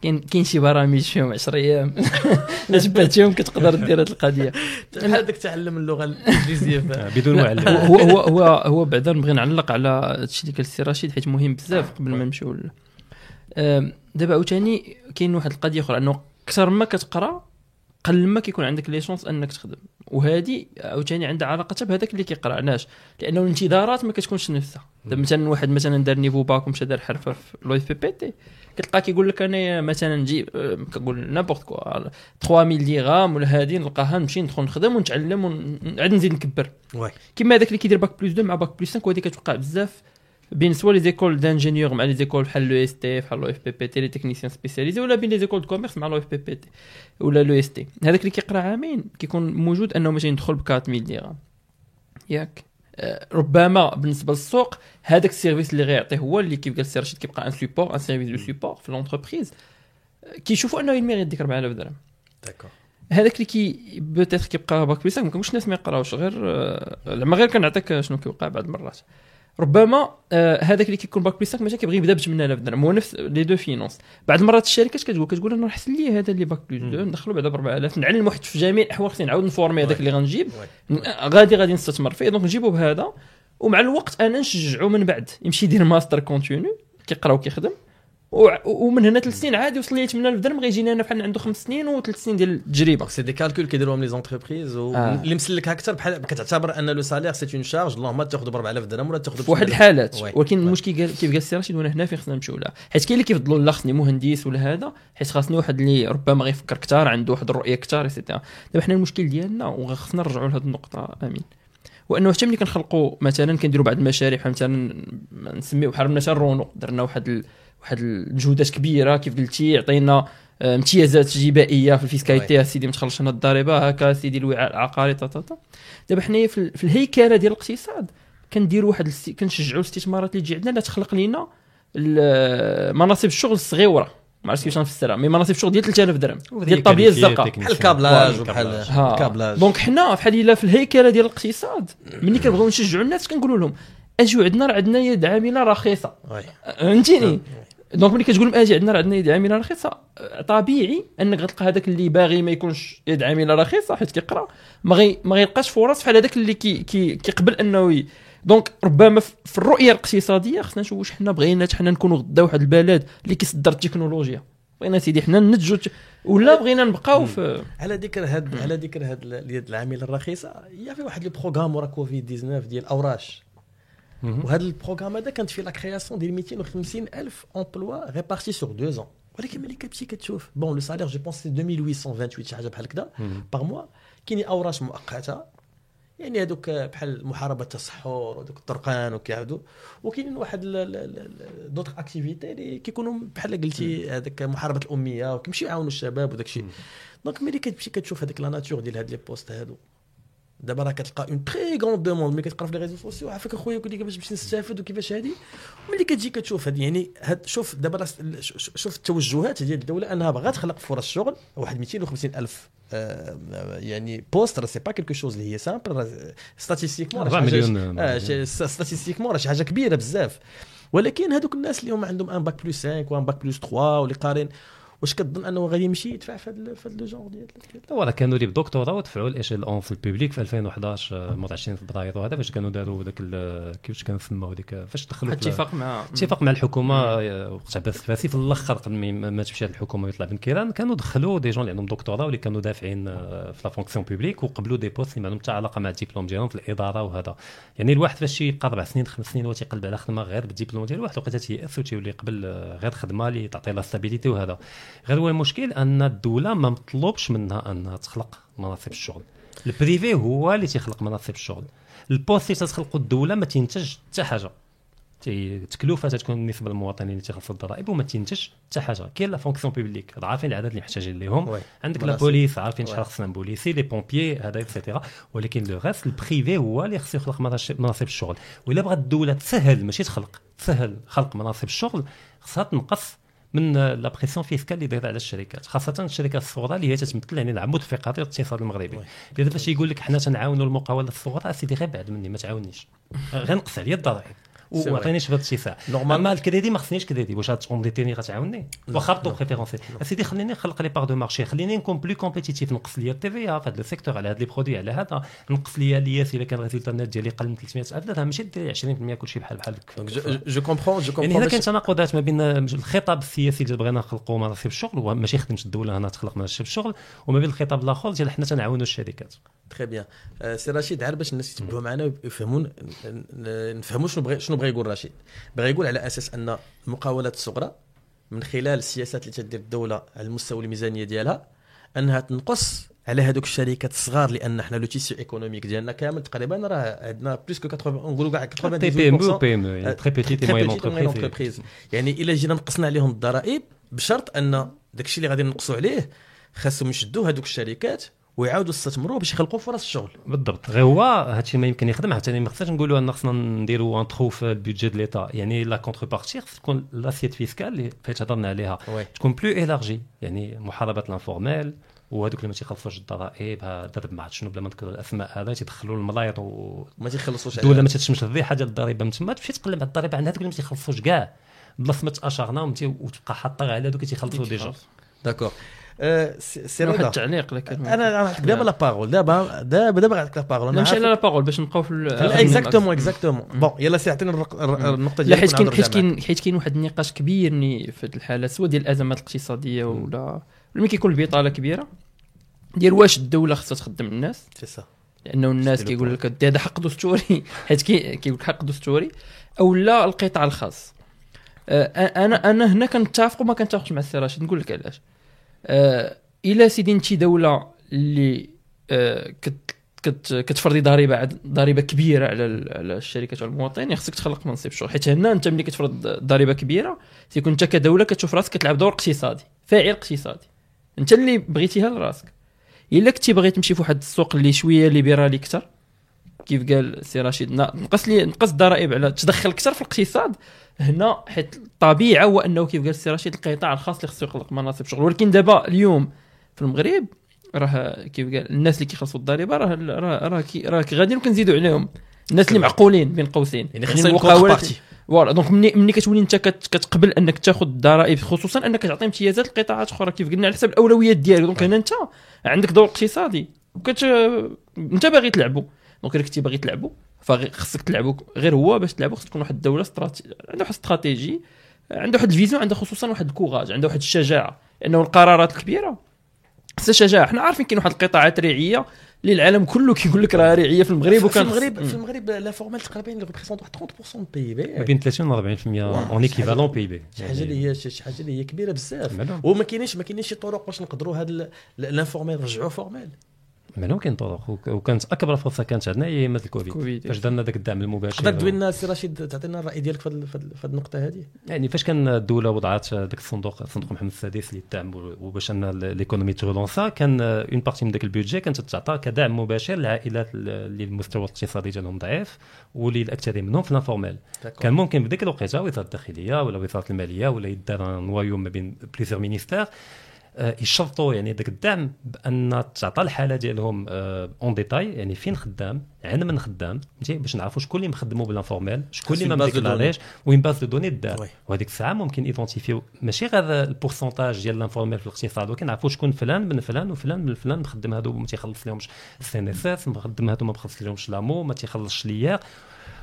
كاين كاين شي برامج فيهم 10 أيام. [LAUGHS] الا تبعتيهم كتقدر دير هذه القضية. بحال هذاك تعلم اللغة الانجليزيه [LAUGHS] بدون لا، معلم هو هو هو هو بعدا نبغي نعلق على هادشي اللي قال السي رشيد حيت مهم بزاف قبل ما نمشيو دابا عاوتاني كاين واحد القضية أخرى أنه أكثر ما كتقرأ قل ما كيكون عندك les chances أنك تخدم. وهذه عاوتاني عندها علاقة بهذاك اللي كيقرأ. علاش؟ لأنه الانتظارات ما كتكونش نفسها. دابا مثلا واحد مثلا دار niveau bac ومشى دار حرفة في le BTP كتلقى كيقول لك أنا مثلا نجي آه، كنقول n'importe quoi 3000 درهم ولا هذه نلقاها نمشي ندخل نخدم ونتعلم ونعاد نزيد نكبر. واي كما هذاك اللي كيدير bac plus 2 مع bac plus 5 وهذه كتوقع بزاف بين سوا les écoles d'ingénieurs مع لي زيكول بحال لو اس تي بحال لو اف بي بي تي لي تكنيسيان سبيسياليزي ولا بين لي زيكول دو كوميرس مع لو اف بي بي تي ولا لو اس تي هذاك اللي كيقرا عامين كيكون موجود انه مثلا يدخل ب 4000 درهم ياك ربما بالنسبة للسوق هذاك ال service اللي غيعطيه هو اللي كيف قال السي رشيد كيبقى un support un service de support في l'entreprise كيشوفوا انه يميغ ديك 4000 درهم d'accord هذاك اللي كي peut-être كيبقى bac plus ما كنقولش الناس ما يقراوش غير زعما غير كنعطيك شنو كيوقع بعض المرات ربما آه، هذاك اللي كيكون bac plus مثلا كيبغي يبدا ب 8000 درهم هو نفس les deux finances. بعض المرات الشركات كتقول؟ كتقول أنا احسن لي هذا اللي bac plus 2 ندخلو بعدا ب 4000 نعلم واحد في جميع الاحوال خصني نعاود نفورمي هذاك اللي غنجيب. ن- غادي غادي نستثمر فيه donc نجيبو بهذا. ومع الوقت أنا نشجعو من بعد يمشي يدير ماستر continu كيقرا وكيخدم. ومن هنا ثلاث سنين عادي وصل لي 8000 درهم غيجيني أنا بحال عنده خمس سنين وثلاث سنين ديال التجربة c'est des calculs كيديروهم les entreprises. واللي مسلكها أكثر بحال كتعتبر أن le salaire c'est une charge اللهم تأخذ ب 4000 درهم ولا تأخذ في واحد الحالات. ولكن. المشكل كيف قال السي رشيد وأنا هنا فين خصنا نمشيو لها حيت كاين اللي كيفضلوا لا خصني مهندس ولا هذا حيت خاصني واحد اللي ربما غيفكر كثار عنده واحد الرؤية كثار et cetera دابا حنا المشكل ديالنا وخصنا نرجعوا لهذه النقطة آمين وأنه حتى ملي كنخلقوا مثلا كنديروا بعض المشاريع بحال مثلا نسميو بحال مثلا رونو درنا واحد. واحد الجهودات كبيرة كيف قلتي عطينا آه، امتيازات جبائية في ال fiscalité سيدي ما تخلصش لنا الضريبة هكا سيدي الوعاء العقاري تا تا تا دابا حنايا في, ال- في الهيكلة ديال الاقتصاد كنديروا واحد. كنشجعوا الاستثمارات اللي تجي عندنا لا تخلق لنا مناصب الشغل الصغيرة ما عرفتش كيفاش نفسرها mais مناصب الشغل ديال 3000 درهم ديال ال tablier qualifié الزرقاء. بحال ال câblage وبحال ال câblage. donc حنا بحال الا في الهيكلة ديال الاقتصاد ملي كنبغيو نشجعوا الناس كنقولوا لهم أجيو عندنا راه عندنا يد عاملة رخيصة. فهمتيني donc ملي كتقول لهم أجي عندنا راه عندنا يد عامله رخيصة طبيعي أنك غتلقى هذاك اللي باغي ما يكونش يد عامله رخيصة حيت كيقرأ ما غي ما غيلقاش فرص بحال هذاك اللي كي كي كيقبل أنه. donc ربما في الرؤية الاقتصادية خصنا نشوفوا واش حنا بغينا حنا نكونوا غدا واحد البلد اللي كيصدر التكنولوجيا بغينا سيدي حنا ننتجوا ولا بغينا نبقاو في على ذكر هاد على ذكر هاد ال- اليد العامله الرخيصة هي في واحد le programme ورا كوفيد 19 ديال أوراش. وهذا البروغرام هذا كانت فيه la création ديال 250 ألف emplois répartis sur deux ans ولكن ملي كتمشي كتشوف bon le salaire je pense c'est 2828 شي حاجة بحال هكذا. par mois كاينين اوراش مؤقتة يعني هذوك بحال محاربة التصحر ودوك الطرقان وكيعاودوا وكاينين واحد d'autres activités اللي كيكونوا بحال قلتي هذاك محاربة الأمية وكيمشيو يعاونوا الشباب وداك الشيء donc ملي كتمشي كتشوف هذيك la nature ديال هاد les postes هادو دابا راه كتلقى une très grande demande ملي كتقرا في les réseaux sociaux عافاك اخويا يقول لك كيفاش باش نستافد وكيفاش هادي؟ ملي كتجي كتشوف هاد يعني هاد شوف دابا راه شوف التوجهات ديال الدولة أنها باغا تخلق فرص شغل واحد 250 ألف آه، يعني postes راه c'est pas quelque chose اللي هي simple راه statistiquement 4 مليون آه statistiquement راه شي حاجة كبيرة بزاف. ولكن هذوك الناس اللي هما عندهم un bac plus 5 و un bac plus 3 واللي قارين واش كتظن انه غادي يمشي يدفع في هذا في هذا le genre ديال ولا كانوا اللي بدكتوراه ودفعوا اون في ال public في 2011 آه، موت 20 فبراير وهذا فاش كانوا داروا ذاك كيفاش كنسموا ديك فاش دخلوا اتفاق مع اتفاق مع الحكومة آه، وقت عباس الفاسي في الأخر قبل ما- تمشي الحكومة ويطلع بن كيران كانوا دخلوا des gens اللي عندهم دكتوراه واللي كانوا دافعين آه، في la fonction publique وقبلوا des postes اللي ما عندهم حتى علاقة مع الدبلوم ديالهم في الإدارة وهذا. يعني الواحد فاش يبقى أربع سنين خمس سنين هو تيقلب على خدمة غير بالدبلوم ديالو واحد الوقيته تيأس وتيولي يقبل آه، غير خدمة اللي تعطي la stabilité وهذا. غير هو المشكل أن الدولة ما مطلوبش منها انها تخلق مناصب الشغل. ال privé هو اللي تيخلق مناصب الشغل. ال poste اللي تخلقوا الدولة ما تنتج حتى حاجة. تي- تكلفه تكون بالنسبة للمواطنين اللي تيخلصوا الضرائب وما تنتجش حتى حاجة. كاين la fonction publique عارفين العدد اللي محتاجين ليهم. عندك la. police عارفين. شحال خصنا نبوليسي les pompiers هذا et cetera ولكن le reste ال privé هو اللي خصو يخلق مناصب الشغل. وإلا بغات الدولة تسهل ماشي تخلق تسهل خلق مناصب الشغل خصها تنقص من la pression fiscale اللي دايرة على الشركات خاصة الشركات الصغرى اللي هي تتمثل يعني العمود الفقري للاقتصاد المغربي. دابا يقول لك حنا تنعاونوا المقاولة الصغرى سيدي غير بعد مني ما تعاونيش. [LAUGHS] غير نقص عليا الضرائب. وعطيني شوية اتساع normal أما الكريدي ما خصنيش كريدي واش غاتونديتيني غتعاوني؟ واخا ب taux préférentiel سيدي خليني نخلق les parts de marché خليني نكون plus compétitif نقص ليا ال TVA في هذا ال secteur على هاد les produits على هذا. نقص ليا ال IS الا كان ال résultat net ديالي قل من 300 ألف. درهم ماشي دير 20% كلشي بحال بحال je- je comprends je يعني هنا comprends كاين تناقضات ما بين الخطاب السياسي اللي بغينا نخلقوا مناصب الشغل وماشي خدمه الدولة هنا تخلق مناصب الشغل وما بين الخطاب الآخر ديال حنا تنعاونوا الشركات. très bien سي رشيد غير باش الناس يتبعوا معنا ويفهمون نفهموا شنو بغى شنو بغى يقول رشيد. بغى يقول على أساس أن المقاولات الصغرى من خلال السياسات اللي تدير الدولة على المستوى الميزانية ديالها أنها تنقص على هذوك الشركات الصغار لأن حنا le tissu économique ديالنا كامل تقريبا راه عندنا plus que 80 نقولوا كاع TPME أو 98% PME très petites moyennes entreprises. يعني إلا جينا نقصنا عليهم الضرائب بشرط أن داكشي اللي غادي نقصوا عليه خاصهم يشدوا هذوك الشركات ويعاودوا يستثمروا باش يخلقوا فرص الشغل بالضبط. غير هو هادشي ما يمكن يخدم حتى ما خصناش نقولوا أن خصنا نديروا un trou في ال budget ديال l'État. يعني la contrepartie خص تكون l'assiette fiscale اللي فايت هضرنا عليها. و تكون plus élargie يعني محاربة ال informel وهذوك اللي ما تيخلصوش الضرائب درب ما عرفت شنو بلا ما نذكر الأسماء هذا تيدخلوا الملايط و ما تيخلصوش الدولة. ما تتشمش الريحه ديال الضريبة. من تما تمشي تقلب على الضريبة عند هذوك اللي ما تيخلصوش كاع. بلاصة ما تأشرنا وتبقى حاطة على هذوك اللي تيخلصوا déjà d'accord سي واحد التعليق لكن أنا نعطيك دابا لا بارول دابا دابا دابا غنعطيك la parole نمشي على la parole باش نبقاو في exactement exactement bon يلا سي عطيني النقطة ديالك حيت كاين حيت. كاين حيت كاين واحد النقاش كبير في هذه الحالة سواء ديال الأزمات الاقتصادية ولا ملي كيكون البطالة كبيرة. ديال واش الدولة خصها تخدم الناس؟ سي سا لأنه الناس كيقول لك هذا حق دستوري. [LAUGHS] حيت كي- كيقول لك حق دستوري. أو لا القطاع الخاص. أنا أنا هنا كنتفق وما كنتفقش مع السي راشد. نقول لك علاش. آه، الا سيدي انت دولة اللي آه، كت كت كتفرضي ضريبة ضريبة كبيرة على ال- على الشركات والمواطنين خصك تخلق منصب شغل حيت هنا أنت ملي كتفرض ضريبة كبيرة تيكون أنت كدولة كتشوف راسك كتلعب دور اقتصادي فاعل اقتصادي. أنت اللي بغيتيها لراسك إلا كنتي باغي تمشي في واحد السوق اللي شوية ليبرالي أكثر كيف قال سي رشيد نقص لي نقص الضرائب على تدخل أكثر في الاقتصاد هنا حيت الطبيعة هو أنه كيف قال السي رشيد القطاع الخاص اللي خصو يخلق مناصب شغل. ولكن دابا اليوم في المغرب راه كيف قال الناس اللي كيخلصوا الضريبة راه راه راه راه غادي كنزيدوا عليهم. الناس اللي معقولين بين قوسين. يعني خصنا نكون المقاولات- voilà. donc ملي ملي كتولي انت كت- كتقبل انك تاخذ الضرائب خصوصا انك تعطي امتيازات لقطاعات أخرى. كيف قلنا على حسب الأولويات ديالك. donc هنا انت عندك دور اقتصادي. وكت انت باغي تلعبوا donc إلا كنتي باغي تلعبوا فخصك تلعبوا غير هو باش تلعبوا خص تكون واحد الدولة straté... عندها واحد استراتيجي عندها واحد ال vision عندها خصوصا واحد ال courage عندها واحد الشجاعة لأنه القرارات الكبيره خصها شجاعه حنا عارفين كاين واحد القطاعات ريعية اللي العالم كله كيقول لك راه ريعية في المغرب في وكان المغرب في المغرب l'informel تقريبا اللي représente واحد 30% من ال PIB ما بين 30 و 40% en équivalent PIB شي حاجة اللي هي شي حاجة اللي هي كبيرة بزاف. وما كاينينش ما كاينينش شي طرق باش نقدروا هذا ال informel نرجعوه formel معلوم كاين طرق. وك- وكانت أكبر فرصة كانت عندنا هي ايامات الكوفيد. كوفيد. فاش درنا ذاك الدعم المباشر. تقدر تدوي لنا سي رشيد تعطينا الراي ديالك في في في النقطة هذه يعني فاش كان الدولة وضعت ذاك الصندوق صندوق محمد السادس للدعم وباش أن l'économie تrelança كان une partie من ذاك ال budget كانت تعطى كدعم مباشر للعائلات اللي المستوى الاقتصادي ديالهم ضعيف واللي الاكثرين منهم في ال informel كان ممكن بديك الوقيتة وزارة الداخلية ولا وزارة المالية ولا يدار noyau ما بين plusieurs ministères يشرطوا يعني ذاك الدعم بأن تعطى الحالة ديالهم en détail يعني فين خدام على من خدام فهمتي؟ باش نعرفوا شكون اللي مخدمو بال informel شكون اللي ما م déclaré ش و une base de données دار. وهذيك الساعة ممكن identifi يو ماشي غير ال pourcentage ديال ال informel في الاقتصاد ولكن نعرفوا شكون فلان من فلان وفلان من فلان مخدم هادو ما تيخلص لهمش ال CNSS مخدم هادو ما مخلص لهمش l'AMO ما تيخلصش l'IR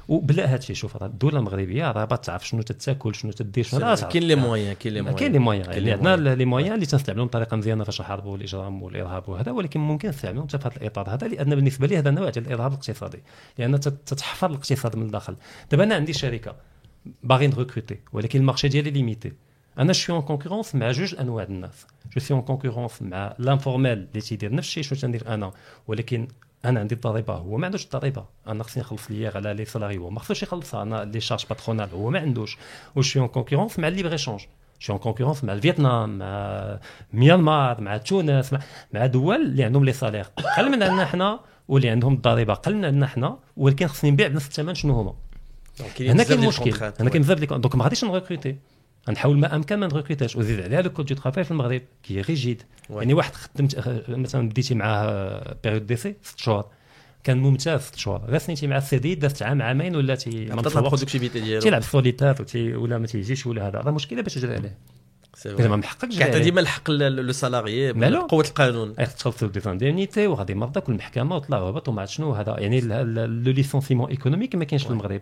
وبلا هادشي شوف راه الدولة المغربية راه تعرف شنو تتاكل شنو تدير شنو. كاين les moyens كاين les moyens كاين les moyens لي عندنا. les moyens اللي تنستعملهم بطريقة مزيانة فاش نحاربوا الاجرام والإرهاب وهذا ولكن ممكن نستعملهم حتى في هذا الإطار هذا لأن بالنسبة لي هذا نوع ديال الإرهاب الاقتصادي لأن تت- تتحفر الاقتصاد من الداخل. دابا أنا عندي شركة باغي ن recruter ولكن ال marché ديالي limité أنا je suis en concurrence مع جوج أنواع الناس. je suis en concurrence مع l'informel اللي تيدير نفس الشيء شنو تندير أنا؟ ولكن أنا عندي الضريبه هو ما عندوش الضريبه. أنا خصني نخلص l'IR على les salariés هو ما خصوش يخلصها. أنا les charges patronales هو ما عندوش. و je suis en concurrence مع ال libre-échange je suis en concurrence مع فيتنام مع ميانمار مع تونس مع, مع دول اللي عندهم les salaires. أقل من عندنا حنا واللي عندهم الضريبه. أقل من عندنا حنا ولكن خصني نبيع بنفس الثمن شنو هما. هنا كاين مشكل. هنا كاين بزاف donc ما غاديش ن recruter غنحاول ما أمكن ما ن recruter ش وزيد عليها le code du travail في المغرب qui est rigide. يعني واحد خدمت آه، مثلا بديتي معاه période d'essai ست شهور. كان ممتاز ست شهور. غير سنيتي مع ال CDI دازت عام عامين ولا تي عطات ديالو. تيلعب سوليتار وتي ولا ما تيجيش ولا هذا. راه مشكلة باش تجري عليه. من حقك تجري كيعطي ديما الحق le salarié مالو. قوه القانون غير تخلصوا des indemnités وغادي مرضاك والمحكمه وطلع وهبط وما عرفت شنو هذا يعني le licenciement économique ما كاينش في المغرب.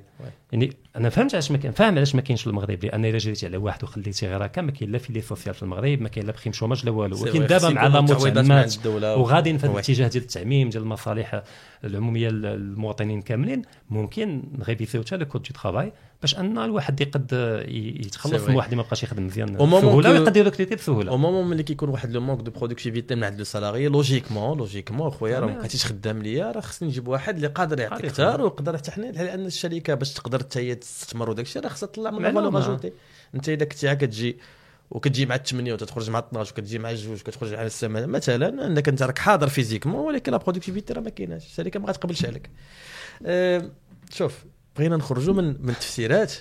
يعني أنا فهمت علاش ما كاين فاهم علاش ما كاينش في المغرب لأن إلا جريتي على واحد وخليتي غير هكا ما كاين لا في les sociales في المغرب ما كاين لا prime chômage لا والو ولكن. دابا مع الدولة وغادي في. الاتجاه ديال التعميم ديال المصالح العمومية للمواطنين كاملين ممكن ن réviser يو حتى le code du travail باش أن الواحد يقد يتخلص. من واحد اللي ما بقاش يخدم مزيان بسهوله ويقدر ي recruter بسهوله au moment ملي كيكون واحد le manque de productivité من عند le salarié logiquement logiquement خويا راه ما. بقيتيش خدام ليا راه خصني نجيب واحد اللي قادر يعطي أكثر. ويقدر حتى حنا لأن الشركة باش تقدر حتى هي تستثمر وداك الشيء راه خصها تطلع من معلومة. valeur ajoutée انت اذا كنتي عا كتجي وكتجي مع 8 وتخرج مع 12 وكتجي مع جوج وكتخرج مع السماء مثلا انك انت راك حاضر physiquement ولكن la productivité راه ما كايناش الشركة ما غاتقبلش عليك أه شوف بغينا نخرجوا من من التفسيرات.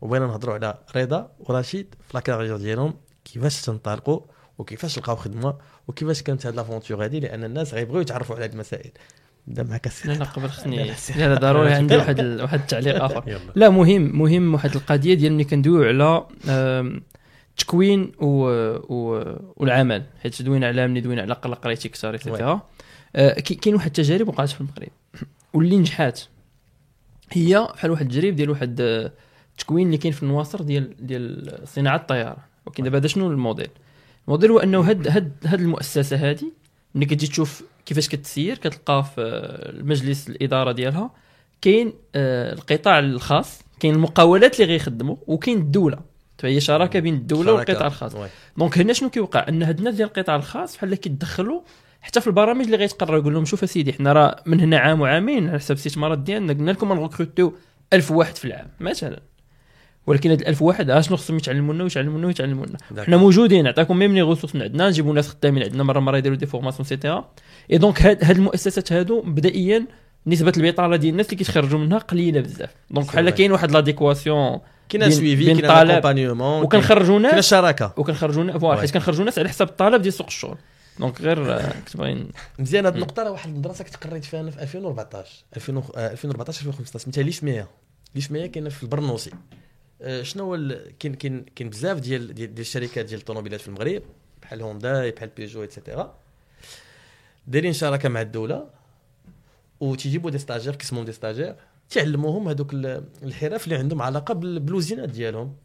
وبغينا نهضروا على رضا ورشيد في la carrière ديالهم. كيفاش تنطلقوا وكيفاش لقاو خدمة؟ وكيفاش كانت هاد l'aventure هادي؟ لأن الناس غيبغيو يتعرفوا على هاد المسائل. نبدا معك السي لا قبل خصني لا، ضروري [LAUGHS] عندي واحد ال- واحد التعليق آخر. لا مهم مهم واحد القضية ديال ملي كندويو على التكوين و... و... والعمل. حيت دوينا على ملي دوينا على قلق قريتي ايتترا آه، كاين واحد التجارب وقعت في المغرب. واللي نجحات. هي بحال واحد التجريب ديال واحد آه، التكوين اللي كاين في النواصر ديال ديال صناعة الطيارة. ولكن دابا هذا شنو الموديل؟ الموديل هو أنه هاد هاد هاد المؤسسة هادي ملي كتجي تشوف كيفاش كتسير كتلقى في آه، المجلس الإدارة ديالها كاين آه، القطاع الخاص كاين المقاولات اللي غيخدموا وكاين الدولة. فهي شراكة بين الدولة. والقطاع الخاص. donc هنا شنو كيوقع؟ أن هاد الناس ديال القطاع الخاص بحال كيتدخلوا حتى في البرامج اللي غيتقرروا يقول لهم شوف أسيدي حنا راه من هنا عام وعامين على حسب الاستثمارات ديالنا قلنا لكم نروكروتيو 1000 واحد في العام مثلا ولكن هاد 1000 واحد ها شنو خصهم يتعلموا لنا ويتعلموا لنا ويتعلموا لنا. حنا موجودين نعطيكم même les ressources من عندنا نجيبوا ناس خدامين عندنا مرة مرة يديروا des formations et cetera et donc هاد, هاد المؤسسات هادو مبدئيا نسبة البطالة ديال الناس اللي كيتخرجوا منها قليلة بزاف donc بحال. كاين واحد l'adéquation كاين suivi كاين accompagnement وكنخرجوا كاين ناس شراكة وكنخرجوا voilà Ouais. حيت كنخرجوا ناس على حساب الطلب ديال سوق الشغل donc غير [COUGHS] كنت باغي مزيان هاد النقطة راه واحد المدرسة كنت قريت فيها أنا في 2014 2000 و- آه، 2014 2015 سميتها ليش 100 ليش 100 كاينة في البرنوسي. آه، شنو هو كاين كاين كاين بزاف ديال ديال الشركات ديال الطوموبيلات في المغرب بحال هونداي بحال بيجو et cetera دايرين شراكة مع الدولة وتيجيبوا des stagiaires كيسموهم des stagiaires. تعلموهم هذوك ال- الحرف اللي عندهم علاقة بال- بالوزينات ديالهم.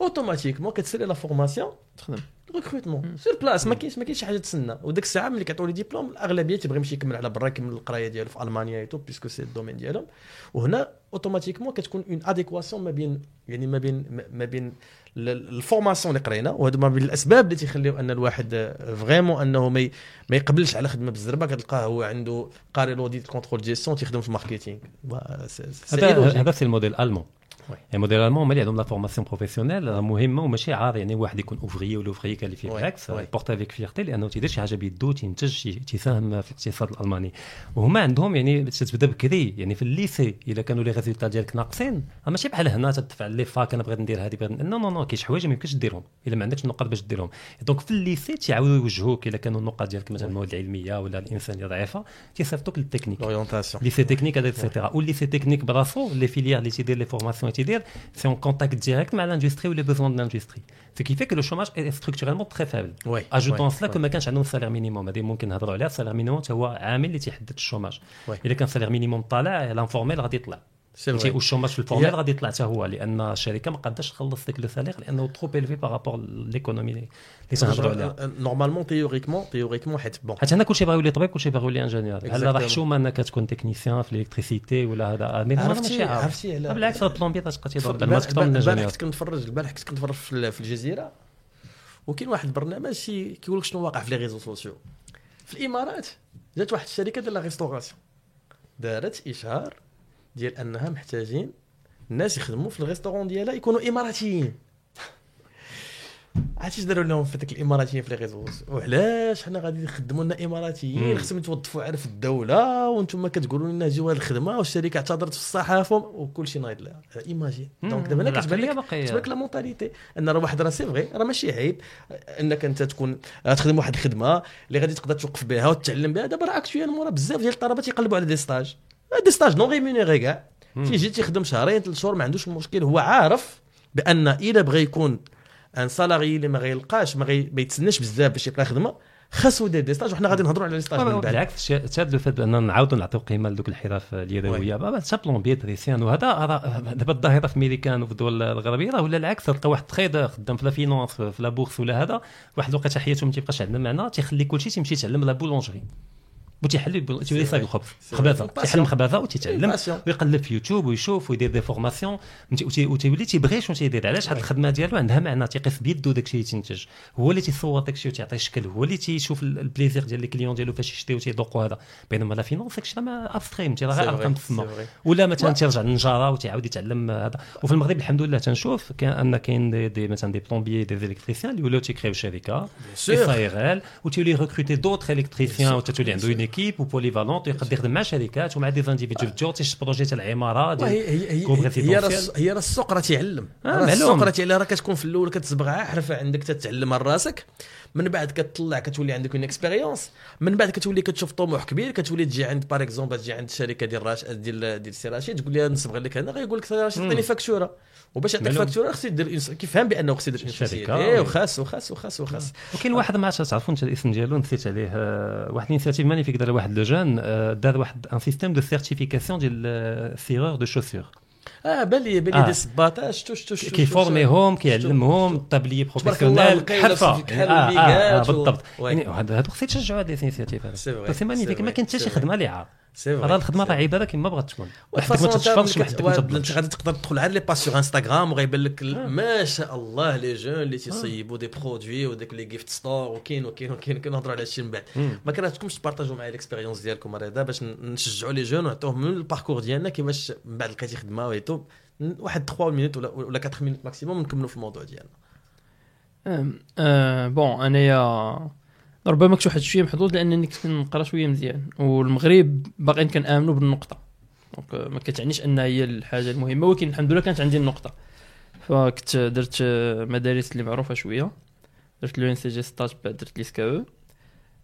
automatiquement كتسالي la formation تخدم. recrutement sur place ما كاينش ما كاينش شي حاجة تسنى وديك الساعة ملي كيعطيو les diplômes الاغلبيه تيبغي يمشي يكمل على برا يكمل القرايه ديالو في المانيا et tout parce que c'est ال domaine ديالهم وهنا automatiquement كتكون une adéquation ما بين يعني ما بين ما- بين ال- ال formation اللي قرينا وهذا ما بين الاسباب اللي تيخليو ان الواحد vraiment انه ما ما يقبلش على خدمه بالزربه كتلقاه هو عنده قاري l'audit contrôle gestion تيخدم في ال marketing هذا. هذا c'est ال modèle allemand. يعني ال modèle allemand هما اللي عندهم la formation professionnelle مهمه وماشي عار يعني واحد يكون ouvrier ولا ouvrier qualifié. بالعكس. porte avec fierté لأنه تيدير شي حاجة بيدو تينتج تي- تيساهم في الاقتصاد الالماني وهما عندهم يعني تتبدا بكري يعني في ال lycée الا كانوا les résultats ديالك ناقصين ماشي بحال هنا تدفع les facs أنا بغيت ندير هذه بغيت non non non كاين شي حوايج ما يمكنش ديرهم الا ما عندكش النقاط باش ديرهم donc في ال lycée تيعاودوا يوجهوك الا كانوا النقاط ديالك مثلا المواد العلميه ولا الانسانيه ضعيفه تيصيفطوك لل technique l'orientation lycée technique. Etc وال lycée technique براسو les filières اللي تيدير les formations تيدير c'est en contact direct مع l'industrie و les besoins de l'industrie ce qui fait que le chômage est structurellement très faible. Oui ajoutons oui. Cela que ما كانش عندهم salaire minimum هذه ممكن نهضروا عليها ال salaire minimum حتى هو عامل اللي تيحدد ال chômage oui. الا كان salaire minimum طالع l'informel غادي يطلع vrai. وال chômage في ال formel غادي يطلع حتى هو لأن الشركة ما قاداش تخلص ديك le salaire لأنه trop élevé par rapport l'économie اللي تنهضروا عليها normalement théoriquement théoriquement حيت bon حيت هنا كلشي بغا يولي طبيب كلشي بغا يولي ingénieur بحال راه. حشومه انك تكون technicien في ال électricité ولا هذا mais عرفتي عرفتي بالعكس ال plombier تبقى تيضرب البارح أكثر من البارح كنت كنتفرج البارح كنت كنتفرج في ال- في الجزيره وكاين واحد البرنامج كيقول لك شنو واقع في les réseaux sociaux في الامارات جات واحد الشركة ديال la restauration دارت اشهار ديال انها محتاجين الناس يخدموا في ال restaurant ديالها يكونوا إماراتيين. [LAUGHS] عرفتي اش داروا لهم في ذاك الإماراتيين في les réseaux وعلاش حنا غادي يخدموا لنا إماراتيين. خصهم يتوظفوا عارف في الدولة وأنتم كتقولوا لنا جيو هذه الخدمة والشركة اعتذرت في الصحافة وكل شيء نايض لها. Imagine donc دابا أنا كتبان لك باقي تبارك la mentalité أن راه واحد راه c'est vrai راه ماشي عيب. أنك أنت تكون تخدم واحد الخدمة اللي غادي تقدر توقف بها وتتعلم بها. دابا راه actuellement راه بزاف ديال الطلبه تيقلبوا على des stages des stages non rémunérés كاع. تيجي تيخدم شهرين ثلاث شهور ما عندوش مشكل. هو عارف بأن إلا بغى يكون un salarié اللي ما غيلقاش ما, غي... ما يتسناش بزاف باش يلقى خدمه خاصو يدير des stages. وحنا غادي نهضروا على لي ستاج من بعد. بالعكس شاد لو فات بان نعاودوا نعطيو قيمة لذوك الحرف اليدوية. بابا حتى plombier électricien وهذا دابا الظاهرة في ميريكان وفي الدول الغربية راه ولا العكس. تلقى واحد trader خدام في la finance في la bourse ولا هذا واحد الوقيته حياته ما تيبقاش عندنا معنى تيخلي كلشي تيمشي يتعلم la boulangerie. وتيحل تيولي يصايب الخبز خبازه. تيحل خبازه وتيتعلم. ويقلب في يوتيوب ويشوف ويدير des formations. وتي- وتي- وتيولي تيبغي شنو تيدير. علاش؟ هاد الخدمة ديالو عندها معنى. تيقيس بيدو داكشي اللي تينتج. هو اللي تيصور داكشي وتيعطي الشكل هو اللي تيشوف ال- ال plaisir ديال ال client ديالو فاش يشتي وتيذوقوا هذا. بينما la finance داكشي ما abstrait تي راه غير أرقام تسمى. ولا مثلا تيرجع للنجارة وتيعاود يتعلم هذا. وفي المغرب الحمد لله تنشوف كان أن كاين des, مثلا des plombiers des électriciens اللي ولاو تيكريو شركة. SARL وتولي recruter d'autres électriciens وتولي عنده اون ايكيب وبوليفالونت ويقدر يخدم مع شركات ومع دي زانديفيدوال ديال تيش بروجي تاع العمارة هي هي هي, كوب هي, هي, راه السوق راه تيعلم. آه،. السوق راه تيعلم. راه كتكون في الأول كتصبغ حرفة عندك تتعلمها لراسك من بعد كتطلع كتولي عندك اون اكسبيريونس من بعد كتولي كتشوف طموح كبير كتولي تجي عند باغ اكزومبل تجي عند الشركة ديال راش ديال ديال سي رشيد تقول لها نصبغ لك هنا غيقول لك سي رشيد عطيني فاكتوره وباش يعطيك. فاكتورة خصو يدير كيفهم بأنه خصو يدير شركة، انسوسيتي وي. وخاص وخاص وخاص وخاص وكاين واحد ما عرفتش تعرفوا انت الاسم ديالو نسيت عليه آه، واحد الانيسياتيف مانيفيك دار واحد لو جون آه، دار واحد ان سيستيم دو سيرتيفيكاسيون ديال سيرور دو شوسور آه بالي بالي آه. دي سباتا شتو شتو شتو كيفورميهم كيعلمهم الله، بروفيسيونيل حرفة بحال آه، آه، آه، بالضبط. يعني هذا هذوك خصك تشجعوا هذه الانيسياتيف سي هذا سي مانيفيك ما كاين حتى شي. خدمة فري، راه الخدمة راه فري. عباده كما بغات تكون وحدك ما فاصون تشفرش انت وحدك ما انت غادي تقدر تدخل على لي باج سور انستغرام وغيبان لك ال- ما شاء الله لي جون اللي تيصيبوا دي برودوي وداك لي جيفت ستور وكاين وكاين وكاين كنهضروا على هادشي من بعد. ما كرهتكمش تبارطاجوا معايا l'expérience ديالكم هذا باش نشجعوا les jeunes ونعطيوهم من ال parcours ديالنا كيفاش من بعد لقيتي خدمة و et tout واحد 3 minutes ولا ولا 4 minutes maximum نكملوا في الموضوع ديالنا. آه bon انايا ربما كنت واحد شوية محظوظ لأنني كنت كنقرا شوية مزيان والمغرب باقيين كنآمنوا بالنقطة. donc ما كتعنيش ان هي الحاجة المهمة ولكن الحمد لله كانت عندي النقطة. فكنت درت مدارس اللي معروفة شوية. درت l'ENCG stage بعد درت لي سكاو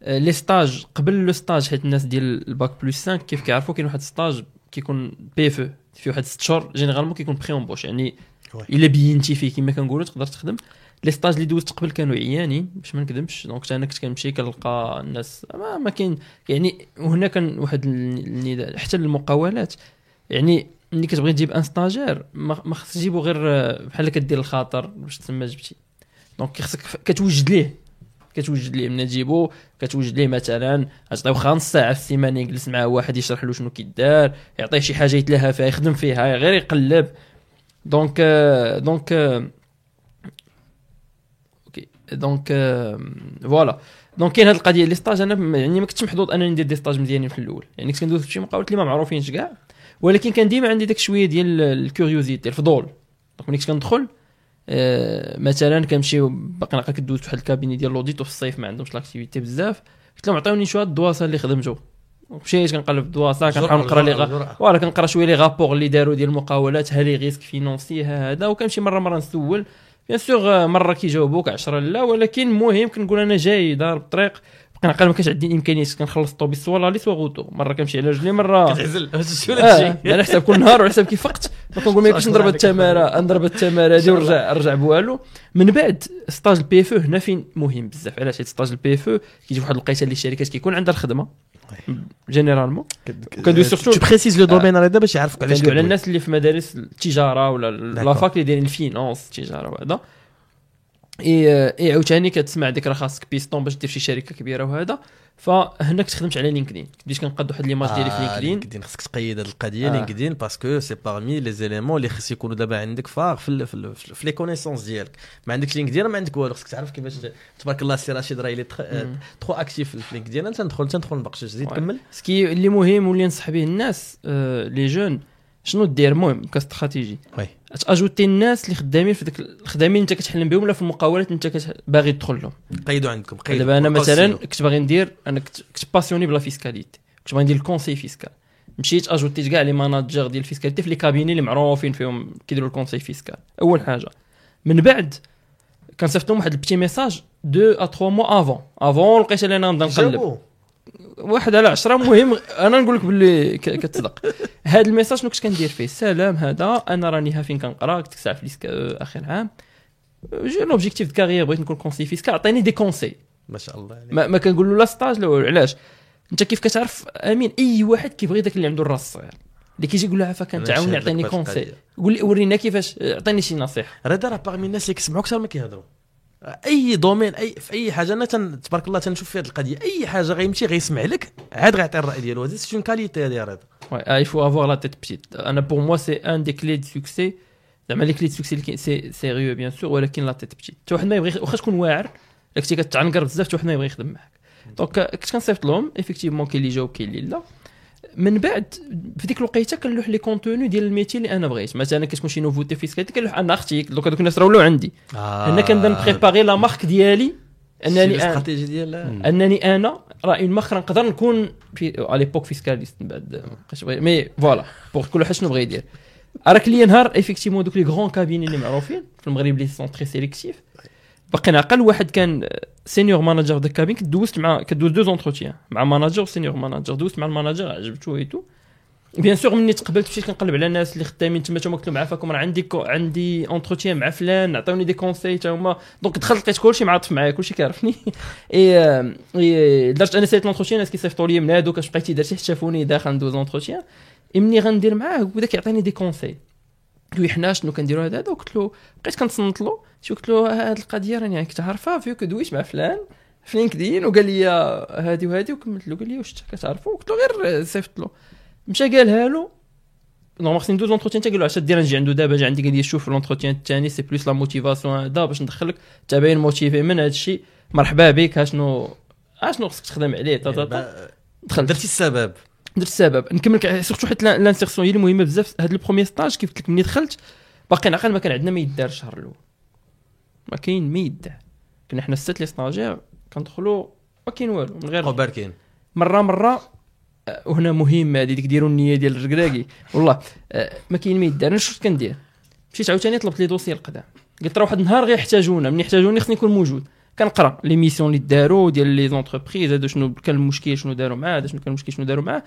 les stages قبل le stage حيت الناس ديال ال bac plus 5 كيف كيعرفوا كاين واحد stage كيكون PFE في واحد 6 شهور généralement كيكون pré-embauche يعني. إلا بينتي فيه كما كنقولوا تقدر تخدم. les stages اللي دوزت قبل كانوا عيانين باش ما نكذبش. donc أنا كنت كنمشي كنلقى الناس. ما, ما كاين يعني وهنا كان واحد النداء حتى المقاولات يعني ملي كتبغي تجيب un stagiaire ما خصك تجيبو غير آه، بحال كدير الخاطر باش تسمى جبتي. donc خصك كتوجد ليه. كتوجد ليه. من تجيبو كتوجد ليه مثلا تعطيو خا نص ساعه في السيمانه يجلس مع واحد يشرح له شنو كيدار يعطيه شي حاجة يتلاهى فيها يخدم فيها غير يقلب. donc donc OK donc voilà donc كاين هاد القضية les stages أنا يعني ما كنتش محظوظ أنني ندير des stages مزيانين في الأول. يعني كنت كندوز في شي مقاولات اللي ما معروفينش كاع ولكن كان ديما عندي داك شوية ديال ال curiosité الفضول. donc ملي كنت كندخل آه، مثلا كنمشي باقي نلقى كدوز في واحد ال cabinet ديال l'audit وفي الصيف ما عندهمش l'activité بزاف. قلت لهم عطيوني شوية الدوسيات اللي خدمتو مشيت كنقلب في الدوسيات؟ كنحاول نقرأ لي غا- voilà كنقرأ شوية les rapports اللي داروا ديال المقاولات ها les risques financiers ها هذا. وكنمشي مرة مرة نسول. bien sûr مره كيجاوبوك 10 لا ولكن المهم كنقول أنا جاي دار الطريق بقى نعقل ما كانش عندي الامكانيات كنخلص الطوبيس soit l'aller soit retour مره كنمشي على رجلي مره كتعزل شو آه هادشي على حساب كل نهار وعلى حساب كيف فقت كنقول ما يمكنش نضرب التماره نضرب التماره هذه ونرجع نرجع بوالو من بعد stage ال PFE هنا فين مهم بزاف علاش حيت stage ال PFE كيجي واحد الوقيته اللي الشركات كيكون عندها الخدمه généralement كندوي surtout- tu précises le domaine هذا باش يعرفك علاش على. الناس اللي في مدارس التجارة ولا D'accord. la fac اللي دايرين ال finance التجاره وهذا اي اي عاوتاني كتسمع ديك راه خاصك بيستون باش دير شي شركة كبيرة وهذا فهنا كنت خدمت على LinkedIn. بديت كنقاد واحد l'image ديالي في آه، لينكدين؟ لينكدين. خصك تقيد هذه القضية آه. LinkedIn parce que c'est parmi les éléments اللي خص يكونوا دابا عندك فار في ال- في, ال- في les connaissances ديالك. ما عندكش LinkedIn ما عندك والو. خصك تعرف كيفاش تبارك الله السي رشيد راه اللي. très actif في LinkedIn. انت ندخل انت ندخل نبقى زيد. كمل. ce qui اللي مهم واللي ننصح به الناس آه les jeunes شنو دير؟ المهم ك stratégie. t'ajoutes الناس اللي خدامين في ديك الخدامين انت كتحلم بهم ولا في المقاولات انت كت- باغي تدخل لهم؟ قيدوا عندكم قيدوا دابا أنا مثلا. كنت باغي ندير أنا كنت passionné ب la fiscalité كنت باغي ندير ال conseil fiscal مشيت ajoutيت كاع les managers ديال ال fiscalité في les cabinets اللي معروفين فيهم كيديروا ال conseil fiscal أول حاجة. من بعد كنصيفط لهم واحد ال petit message deux à 3 mois avant avant لقيت أنا نبدا نقلب. واحد على عشرة مهم أنا نقول لك باللي كتصدق. هذا ال message شنو كنت كندير فيه. سلام هذا. أنا راني ها فين كنقرا كنت ساعه في l'ISCAE آخر عام. j'ai l'objectif de carrière بغيت نكون conseil fiscal عطيني des conseils ما شاء الله عليك. ما, ما كنقول له لا stage لا والو علاش؟ أنت كيف كتعرف؟ أمين أي واحد كيبغي داك اللي عنده الراس صغير اللي كيجي يقول له عافاك أنا تعاوني عطيني conseil. قول لي ورينا كيفاش عطيني شي نصيحة. راه راه parmi الناس اللي كيسمعوا أكثر ما كيهضروا. أي domaine أي في أي حاجة أنا تن تبارك الله تنشوف في هذه القضية. أي حاجة غيمشي غيسمع لك عاد غيعطي الرأي ديالو. هذه c'est une qualité هذه Ouais, ah, il faut avoir la tête petite. أنا pour moi c'est un des clés du succès. زعما les clés de succès c'est sérieux bien sûr ولكن la tête petite حتى واحد ما يبغي واخا تكون واعر كنتي كتعنقر بزاف حتى واحد ما يبغي يخدم معاك. donc كنت كنصيفط لهم؟ effectivement كاين اللي جاوب كاين اللي لا. من بعد في ديك الوقيتة كنلوح les contenus ديال ال métier اللي أنا بغيت. مثلا كتكون شي nouveauté fiscalité كنلوح أنا أختي دوك هذوك الناس راه ولاو عندي هنا كنبدا نpréparي la marque ديالي. أنني الاستراتيجي ديال أنني أنا راه une marque نقدر نكون في على ليبوك fiscaliste من بعد mais voilà pour كل واحد شنو بغى يدير. راك لي نهار effectivement دوك les grands cabinets اللي معروفين في المغرب اللي sont très sélectifs باقي نعقل واحد كان senior manager داك cabinet كنت دوزت مع كدوز دوز entretien مع manager و senior manager دوزت مع ال manager عجبتو et tout bien sûr مني تقبلت مشيت كنقلب على الناس اللي خدامين تما تما قلت لهم عافاكم راه عندي que عندي entretien مع فلان عطاوني des conseils تا هما. donc دخلت لقيت كلشي معاطف معايا كلشي كيعرفني. [LAUGHS] اي اي درت أنا سيت l'entretien الناس كيصيفطوا لي من هادوك اش بقيتي درتي حتى شافوني داخل ندوز entretien et مني غندير معاه بدا كيعطيني des conseils قلت له حنا شنو كنديروا هذا قلت له بقيت كنتصنت له. شو قلت له هاد القضية راني يعني كنت عارفها فيك دويت مع فلان في LinkedIn وقال لي هادي وهادي وكملت له قال لي واش انت كتعرفو؟ قلت له غير صيفط له. مشى قالها له. normal خصني ندوز l'entretien قال له علاش دير نجي عنده دابا جا عندي قال لي شوف l'entretien الثاني c'est plus la motivation هذا باش ندخلك انت باين motivé من هذا الشيء مرحبا بك ها شنو ها شنو خصك تخدم عليه تا تا تا دخلت درتي السبب. درت السبب. نكمل surtout حيت l'- l'insertion هي اللي مهمه بزاف. هذا ال premier stage كيف قلت لك ملي دخلت باقي نعقل ما كان عندنا ما يدار الشهر الأول. ما كاين ما يدار كنا حنا الست les stagiaires كندخلوا ما كاين والو من غير باركين مرة مرة آه، وهنا مهم هذه ديك ديروا النية ديال الركراكي والله آه، ما كاين ما يدار أنا شفت كندير؟ مشيت عاوتاني طلبت les dossiers القدام قلت راه واحد النهار غيحتاجونا. من يحتاجوني خصني نكون موجود. كنقرا les missions اللي داروا ديال les entreprises هادو شنو كان المشكل شنو داروا معاه هذا شنو كان المشكل شنو داروا معاه.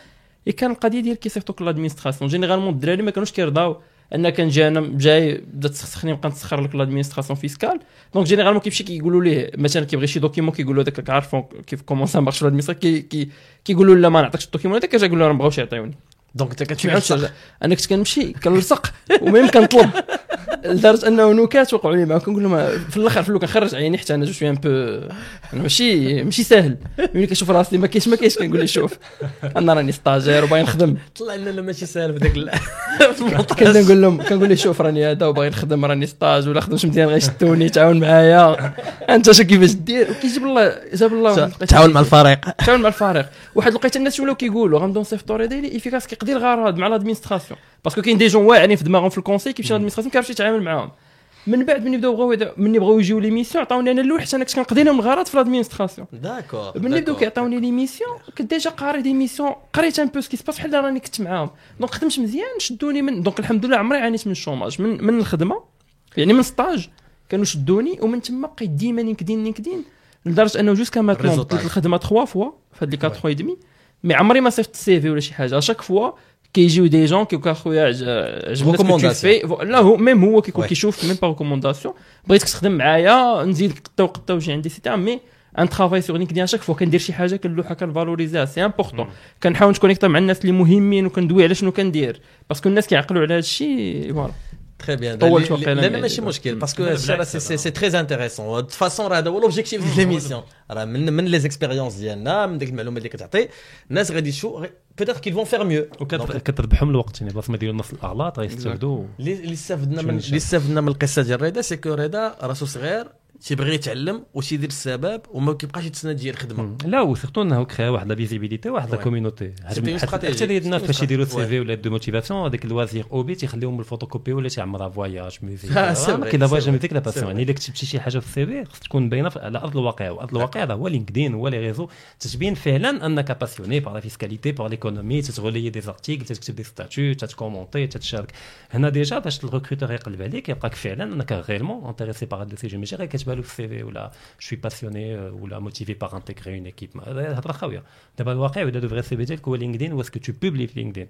إي كان القضية ديال كيصيفطوك l'administration. généralement الدراري ما كانوش كيرضاو. ان كان جا أنا جاي بدا تسخسخني نبقى نسخر لك l'administration fiscale donc généralement كيمشي كيقولوا ليه؟ مثلا كيبغي شي document كيقولوا هذاك عارفون كيف comment ça marche l'administration كي كي كيقولوا لا ما نعطيكش ال document هذاك كيجي يقول لهم ما بغاوش يعطيوني. donc انت عرفتش أنا كنت كنمشي كنلصق و même كنطلب لدرجه أنه نكات وقعوا لي معاهم كنقول لهم في الآخر في الأول كنخرج عيني حتى أنا je suis un peu أنا ماشي ماشي ساهل ملي كنشوف راسي ما كاينش ما كاينش كنقول لي شوف. أنا راني stagiaire وباغي نخدم. طلع لنا ماشي ساهل في ذاك ال- [LAUGHS] كنقول لهم كنقول لي شوف راني هذا وباغي نخدم راني stage ولا خدمت مزيان غيشدوني تعاون معايا. أنت شا كيفاش دير؟ وكيجيب الله جاب الله تعاون مع الفريق. تعاون مع الفريق. واحد لقيت الناس ولاو كيقولوا غنبداو نصيفطوا ديالي efficace كيقضي الغرض مع l'administration parce que كاين des gens واعرين في دماغهم في ال conseil كيمشي l'administration كيعرفش يتعامل معاهم. من بعد ملي بداو بغاو ملي بغاو يجيو les missions عطاوني أنا الأول حيت أنا كنت كنقضي لهم الغرض في l'administration d'accord ملي بداو كيعطيوني les missions كنت déjà قاري des missions قريت un peu ce qui se passe بحال راني كنت معاهم. donc خدمت مزيان شدوني من donc الحمد لله عمري عانيت من ال chômage من من الخدمة يعني من stage كانوا شدوني ومن تما بقيت ديما LinkedIn LinkedIn لدرجة أنه jusqu'à maintenant الخدمة 3 fois في هاد les 4 fois et mais عمري ما صيفط ال CV ولا شي حاجة chaque fois كيجيو des gens كيقول اخويا عج- عجبني Recommandation. voilà هو même هو كيكون. كيشوف même pas recommandation بغيتك تخدم معايا نزيد قطه وقطه وجي عندي سيتا مي un travail sur LinkedIn chaque fois كندير شي حاجة كنلوحها كنفالوريزيها c'est important كنحاول نتكونيكتا مع الناس اللي مهمين وكندوي على شنو كندير parce que الناس كيعقلوا على هذا الشيء voilà très bien طولت وقيلا لا لا يعني. ماشي مشكل parce que بالعكس c'est هذا. c'est très intéressant de façon راه هذا هو l'objectif ديال l'émission راه من من les expériences ديالنا من ديك المعلومات اللي كتعطي الناس غادي يشوفوا peut-être qu'ils vont faire mieux وكتربحهم الوقت يعني بلاصه ما يديروا نص الاغلاط غيستافدوا اللي اللي استفدنا شنو من نشاف؟ اللي استفدنا من القصة ديال رضا c'est que رضا راسو صغير تيبغي يتعلم وتيدير السبب وما كيبقاش يتسنى تجي الخدمة. لا و surtout انه كريا واحد la visibilité واحد la. community. حتى اللي الناس فاش يديروا. ال CV ولا de motivation هذاك الوزير اوبي تيخليهم بالفوتوكوبي ولا تعمرها voyage musique Ah, c'est vrai, que la passion. يعني إلا كتبتي شي حاجة في ال CV خص تكون باينة على أرض الواقع. وارض الواقع هذا هو LinkedIn هو les réseaux. تتبين فعلا أنك passionné par la fiscalité par l'économie تتغولي des articles تكتب des statuts تتكومونتي تتشارك. هنا déjà باش ال recruteur يقلب عليك يلقاك فعلا أنك réellement intéressé par هاد le sujet ماشي غير كتبان له في ال CV ولا je suis passionné ولا motivé par intégrer une équipe هذا هضره خاويه دابا الواقع ولا le vrai CV ديالك هو LinkedIn هو est-ce que tu publies في LinkedIn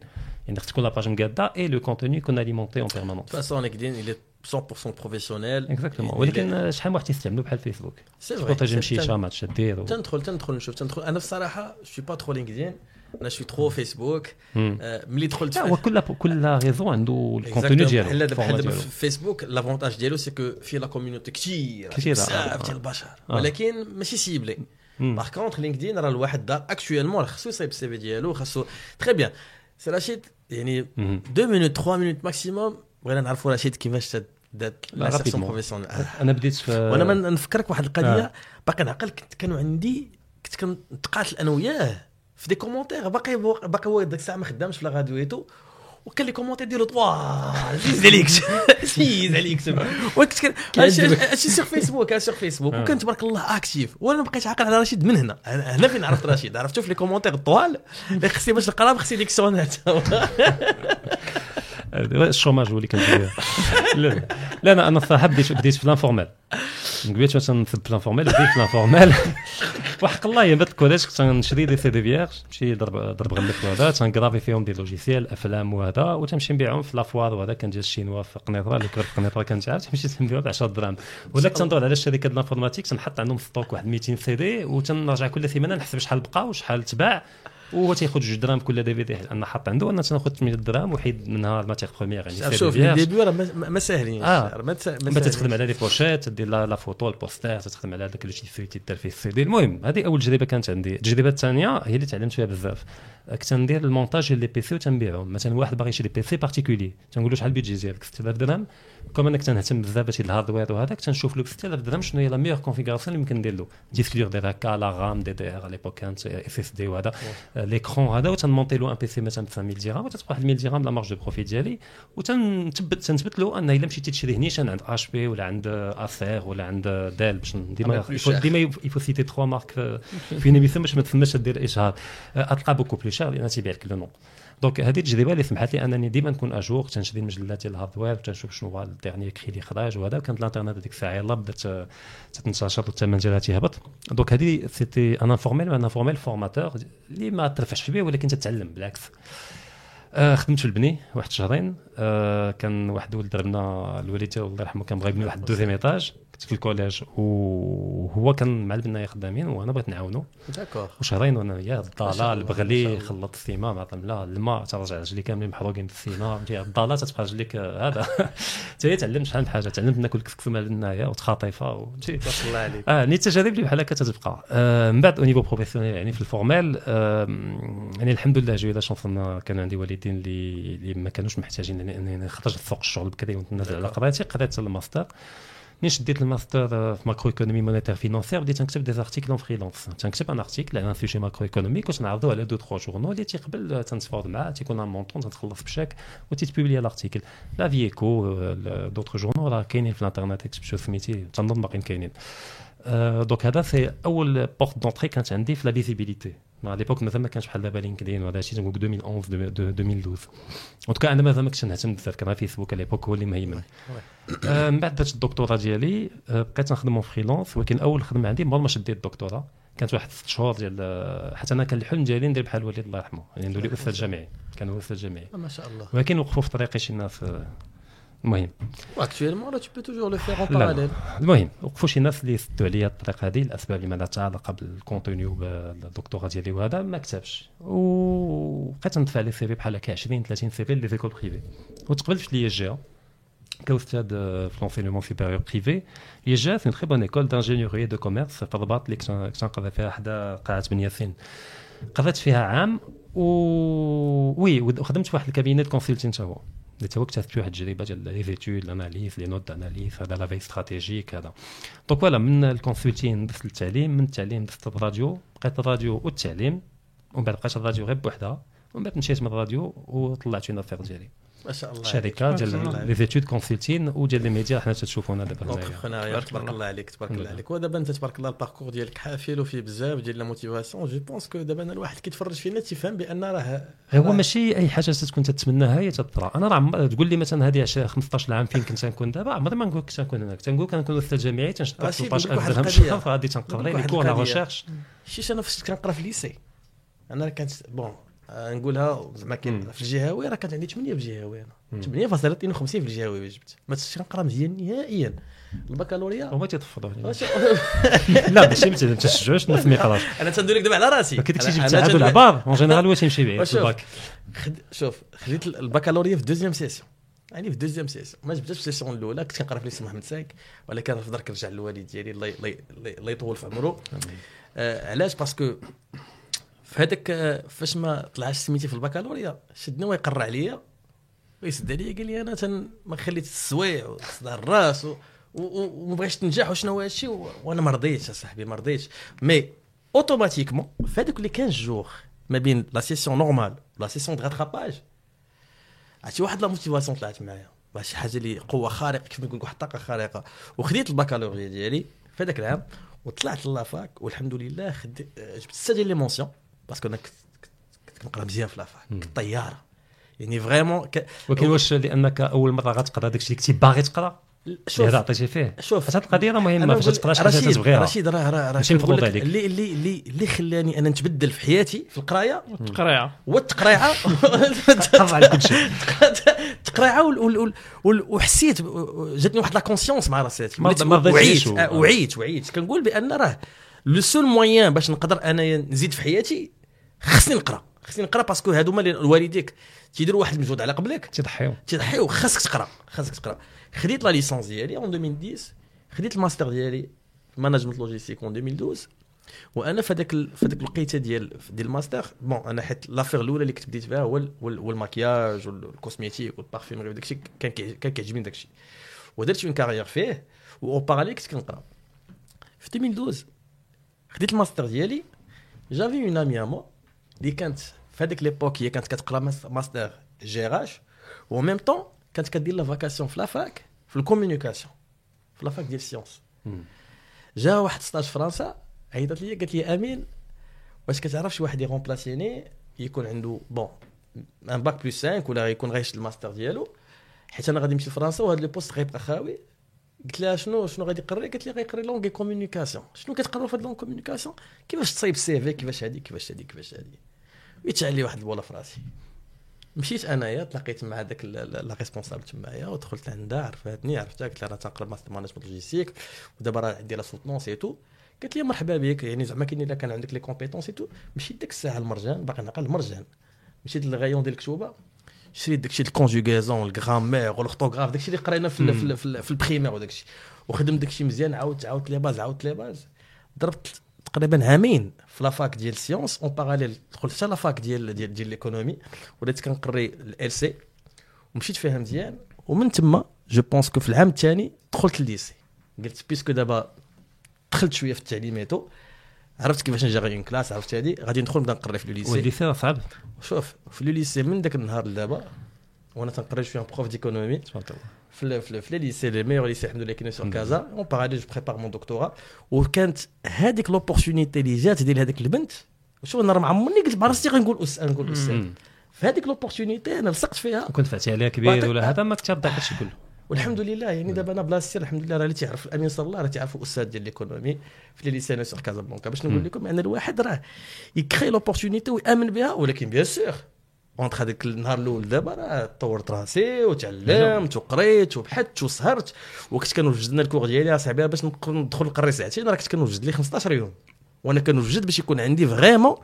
يعني خص تكون la page مقاده et le contenu يكون alimenté en permanence façon LinkedIn il est 100% professionnel exactement ولكن آه، شحال من واحد تيستعملوا بحال فيسبوك سي تبارطاجي شي شامات دير و- تندخل تندخل نشوف تندخل أنا الصراحه je suis pas trop LinkedIn أنا je suis trop فيسبوك. آه، ملي دخلت لا هو كل كل réseau عنده ال contenu. ديالو بحال دابا ديالو. في فيسبوك l'avantage ديالو c'est que فيه la community كثير كثيرة، بزاف آه. ديال البشر آه. ولكن ماشي ciblée. par contre LinkedIn راه الواحد دار actuellement خصو يصايب ال CV ديالو خصو très bien سي رشيد يعني مم. deux minutes 3 minutes maximum بغينا نعرفوا رشيد كيفاش دات la, l'insertion rapidement. professionnelle أنا بديت في [LAUGHS] وأنا نفكرك واحد القضية. باقي نعقل كنت كانوا عندي كنت كنتقاتل أنا وياه في des commentaires. باقي باقي هو ديك الساعة ما خدامش في لا راديويتو وكان les commentaires ديالو طوال عزيز [LAUGHS] عليك. [LAUGHS] عزيز عليك. [LAUGHS] تما وكنت. هادشي sur فيسبوك هادشي sur فيسبوك. آه. وكان تبارك الله actif وأنا ما بقيتش عاقل على رشيد من هنا. هنا فين عرفت رشيد؟ عرفتو في les commentaires الطوال اللي خصني باش نقرا خصني dictionnaire ال chômage هو اللي كندير [LAUGHS] لا لا أنا أنا الصراحه بديت بديت في l'informel مثلا نثب في l'informel بديت في l'informel [LAUGHS] وحق الله يا الكوليج كنت نشري des CD vierges نمشي درب درب غلف وهذا تنكرافي فيهم des logiciels أفلام وهذا وتمشي نبيعهم في la foire وهذا كان جا الشينوا في قنيطرة اللي كبر في قنيطرة كنت عارف تمشي تنبيعهم ب 10 دراهم وذاك تندور على الشركة ديال ال informatique تنحط عندهم stock واحد 200 سي دي وتنرجع كل سيمانه نحسب شحال بقى وشحال تباع. وهو تياخذ جوج دراهم كل DVD أنا حاط عنده أنا تناخذ 8 دراهم وحيد منها ال matière première يعني شوف. ال début راه ما- آه. راه ما. تخدم على les pochettes تدير la photo ال poster تخدم على هذاك اللي تيدار فيه السي دي المهم هذه أول تجربة كانت عندي. التجربة الثانية هي اللي تعلمت فيها بزاف. كنت ندير المونتاج ديال les PC وتنبيعهم. مثلا واحد باغي يشري PC particulier تنقول له شحال ال budget ديالك؟ 6000 درهم. كما انك تنهتم بزاف بهادشي ال hardware وهذاك تنشوف له ب 6000 درهم شنو هي la meilleure configuration اللي يمكن ندير له. disque dur هكا la RAM DDR على l'époque كانت SSD وهذا. l'écran هذا وتنمونتي له un PC مثلا ب 5000 درهم وتتبقى واحد 1000 درهم la marge de profit ديالي. وتنثبت تنثبت له ان إلا مشيتي تشري نيشان عند HP ولا عند Acer ولا عند Dell باش ديما. ديما faut citer trois marques في une émission باش ما تسماش دير إشهار. اتلقى beaucoup plus cher لأن تيبيع لك le nom donc هذه التجربة اللي سمحت لي أنني ديما نكون à jour تنشري المجلات ديال ال hardware تنشوف شنو هو ال dernier cri اللي خرج وهذا. كانت الإنترنت هذيك الساعة يلاه بدات آه، تتنتشر والثمن ديالها تيهبط donc هذه c'était un informel un informel formateur اللي ما ترفعش به ولكن تتعلم بالعكس. آه خدمت في البني واحد شهرين آه كان واحد ولد دربنا الوالد الله يرحمه كان بغى يبني واحد ال deuxième étage. كنت في الكوليج وهو كان مع البناية خدامين وأنا بغيت نعاونو. d'accord. وشهرين وأنا وياه البغلي الله. خلط السيما مع لا الماء ترجع رجلي كاملين محروقين في السيما فهمتي الضاله تتبقى رجليك هذا. [LAUGHS] حتى تعلمت شحال من حاجة تعلمت ناكل كسكس مع النايه وتخاطيفه تبارك الله عليك. آه نيت التجارب اللي بحال هكا تتبقى. آه من بعد au niveau professionnel يعني في ال formel آه يعني الحمد لله j'ai eu la chance أن كان عندي والدين اللي اللي ما كانوش محتاجين انني انني نخرج لسوق الشغل بكري ونتنازل على قرايتي قريت الماستر ملي شديت الماستر آه، في macro-économie monétaire financière بديت نكتب des articles en freelance تنكتب un article على un sujet macro-économique وتنعرضو على deux trois journaux اللي تيقبل آه، تنتفاوض معاه تيكون un montant تنخلص بشاك وتيتبوبلي ال article la vie éco d'autres journaux راه كاينين في الانترنت اكتب شو سميتي تنظن باقيين كاينين آه، donc هذا c'est أول porte d'entrée كانت عندي في la visibilité على l'époque مازال ما كانش بحال دابا لينكدين وهذا الشيء تنقول 2011 دو- دو- 2012 en tout cas أنا مازال ما كنتش نهتم بزاف كان فيسبوك على l'époque هو اللي مهيمن آه، من بعد درت الدكتوراه ديالي آه، بقيت نخدم freelance ولكن اول خدمه عندي مور ما شديت الدكتوراه كانت واحد ست شهور ديال آه، حتى أنا كان الحلم ديالي ندير بحال الوالد الله يرحمه. يعني ندير أستاذ جامعي. كان هو أستاذ جامعي. ما شاء الله. ولكن وقفوا في طريقي شي ناس آه، المهم peux toujours le faire en لا لا. parallèle المهم وقفوا شي ناس اللي سدوا عليا الطريق هذه الاسباب اللي ما لها علاقه بال contenu وبالدكتوراه ديالي وهذا ما كتبش وبقيت ندفع les CV بحال هكا 20 30 CV les écoles privées وتقبلت في l'EG كاستاذ آه، في l'enseignement supérieur privé l'EG c'est très bonne école d'ingénierie de commerce في الرباط اللي كنت نقرا فيها حدا قاعه بن ياسين قضيت فيها عام و oui وخدمت في واحد ال cabinet consulting حتى هو هو اكتسبت واحد التجربه ديال les études ال analyses les notes analyse هذا la veille stratégique هذا donc voilà من ال consulting دزت للتعليم من التعليم دزت الراديو بقيت الراديو والتعليم ومن بعد بقيت الراديو غير بوحدها ومن بعد مشيت من الراديو وطلعت فينا l'affaire ديالي. ما شاء الله شركة. ديال les études consulting وديال les médias حنا تتشوفونا دابا تبارك الله عليك تبارك الله. عليك ودابا انت تبارك الله ال parcours ديالك حافل وفيه بزاف ديال la motivation je pense que دابا أنا الواحد كيتفرج فينا تيفهم بأن راه هو ماشي أي حاجة تكون تتمناها هي تطرا أنا راه تقول لي مثلا هذه 10 15 عام فين كنت نكون دابا؟ عمري ما نقول لك كنت نكون هناك. تنقول كنكون أستاذ جامعي تنشد راه سي 13000 نقول لك واحد درهم. شهر غادي نقول تنقرا لي واحد كور لا. ريشيرش شيش أنا فاش كنقرا في الليسي أنا كانت بون آه، نقولها زعما كاين. في الجهوي راه كانت عندي 8 في الجهوي. أنا مم. 8.52 في الجهوي جبت؟ ما كنتش كنقرا مزيان نهائيا. البكالوريا؟ هما تيتفضوا [LAUGHS] لا ماشي ما تشجعوش الناس ما يقراش أنا تندوي لك دابا على راسي. كي داكشي جبت تعادل العبار. اون جينيرال واش يمشي بعيد في. الباك. شوف خديت البكالوريا في deuxième session. يعني في deuxième session. ما جبتش في ال session الأولى. كنت كنقرا في lycée محمد سايك ولكن في درك رجع للوالد ديالي الله يطول في عمره. آه علاش؟ parce que في هذاك آه، فاش ما طلعش سميتي في البكالوريا شدني ويقرع عليا ويسد عليا قال لي أنا تن ما خليت السويع وصداع الراس وما بغيتش تنجح وشنو هو هادشي وأنا ما رضيتش أصاحبي ما رضيتش. mais automatiquement في هذوك les 15 jours ما بين la session normale la session de rattrapage عرفتي واحد la motivation طلعت معايا شي حاجة اللي قوة خارقة كيف نقول لك واحد الطاقه خارقة. وخديت البكالوريا ديالي في هذاك العام وطلعت la fac والحمد لله خد... جبت ستة ديال les mentions. parce que أنا كنت كنقرا مزيان في la fac مم. كنت طياره يعني vraiment ك... ولكن واش لانك أول مرة غتقرأ داكشي اللي كنتي باغي تقرأ؟ اللي شوف هذا عطيتي فيه. شوف هاد القضية راه مهمة فاش شي حاجة تبغيها. رشيد راه راه راه ماشي مفروض عليك. اللي اللي اللي اللي خلاني أنا نتبدل في حياتي في القراية التقريعه والتقريعة. قرا على كل شيء. [LAUGHS] تقريعه وال- وال- وال- وال- وحسيت جاتني واحد la conscience مع راسي. ما- وعيت آه، وعيت وعيت. كنقول بأن راه le seul moyen باش نقدر انايا نزيد في حياتي خصني نقرأ. خصني نقرأ parce que هادو هما اللي والديك. تيديروا واحد المجهود على قبلك تضحيو. تضحيو خاصك تقرأ. خاصك تقرأ. خديت la licence ديالي en 2010 خديت الماستر ديالي management logistique en 2012 وأنا في هذاك في هذاك الوقيتة ديال ديال ال master bon أنا حيت l'affaire الأولى اللي كنت بديت بها هو هو ال- هو الماكياج وال cosmétique وال parfumerie وداك الشيء كان كي- كان كيعجبني داك الشيء ودرت une carrière فيه و parallèle كنت كنقرأ. في 2012 خديت الماستر ديالي j'avais une amie à moi اللي كانت في هذيك l'époque هي كانت كتقرا mas- master جيراج و même temps كانت كدير la vacation في la fac في ال communication في la fac ديال ال sciences مم. جا واحد stage في فرنسا عيطت لي قالت لي أمين واش كتعرف شي واحد ي remplacer ني يكون عنده bon un bac plus 5 ولا يكون غايش الماستر ديالو حيت أنا غادي نمشي لفرنسا وهذا le poste غيبقى خاوي قلت لها شنو شنو غادي يقري؟ قالت لي غيقري langue communication. شنو كتقرا في هاد langue communication؟ كيفاش تصايب في؟ كيفاش هادي؟ كيفاش هادي؟ كيفاش هادي؟ ويتشعل لي واحد البولة في راسي. مشيت أنايا تلاقيت مع هذاك la responsable تمايا ودخلت عندها عرفتني عرفتها قلت لها أنا تنقرا master management logistique ودابا راه عندي la soutenance et tout. قالت لي مرحبا بك يعني زعما كاين إلا كان عندك les compétences et tout. مشيت ديك الساعة المرجان باقي نعقل المرجان مشيت لل rayon ديال الكتوبة شريت داكشي ال conjugaison ال grammaire وال orthographe داكشي اللي قرينا في في في, في ال primaire وداكشي. وخدمت داكشي مزيان عاودت عاودت les bases عاودت les bases. ضربت تقريبا عامين في la fac ديال ال sciences. en parallèle دخلت حتى la fac ديال ديال ديال l'économie وليت كنقري ال سي ومشيت فيها مزيان. ومن تما je pense que في العام الثاني دخلت ال lycée قلت parce que دابا دخلت شوية في التعليماتو عرفت كيفاش نجيري une classe عرفت هادي؟ غادي ندخل نبدا نقري في ال lycée وال lycée صعب. شوف في le lycée من داك النهار لدابا وأنا تنقري شوية prof d'économie تبارك الله. في في في les lycées les meilleurs lycées الحمد لله كاينين sur كازا en parallèle je prépare mon doctorat وكانت هذيك l'opportunité اللي جات ديال هذيك البنت شوف أنا راه عمرني قلت مع راسي غنقول أس نقول أستاذ. في هذيك l'opportunité أنا لصقت فيها. كنت فاتي عليها كبير ولا هذا ما كنت هادشي كله. والحمد لله يعني دابا أنا بلاصتي الحمد لله راه اللي تعرف الأمين صلى الله راه تعرف أستاذ ديال l'économie في les lycées sur كازابلانكا. باش نقول. لكم أن الواحد راه ي créer l'opportunité ويأمن بها ولكن bien sûr entre هذاك النهار الأول دابا راه طورت راسي وتعلمت وقريت وبحثت وسهرت. وكنت كنوجد لنا ال cours ديالي اصاحبي باش ندخل نقري ساعتين راه كنت كنوجد لي 15 يوم وأنا كنوجد باش يكون عندي vraiment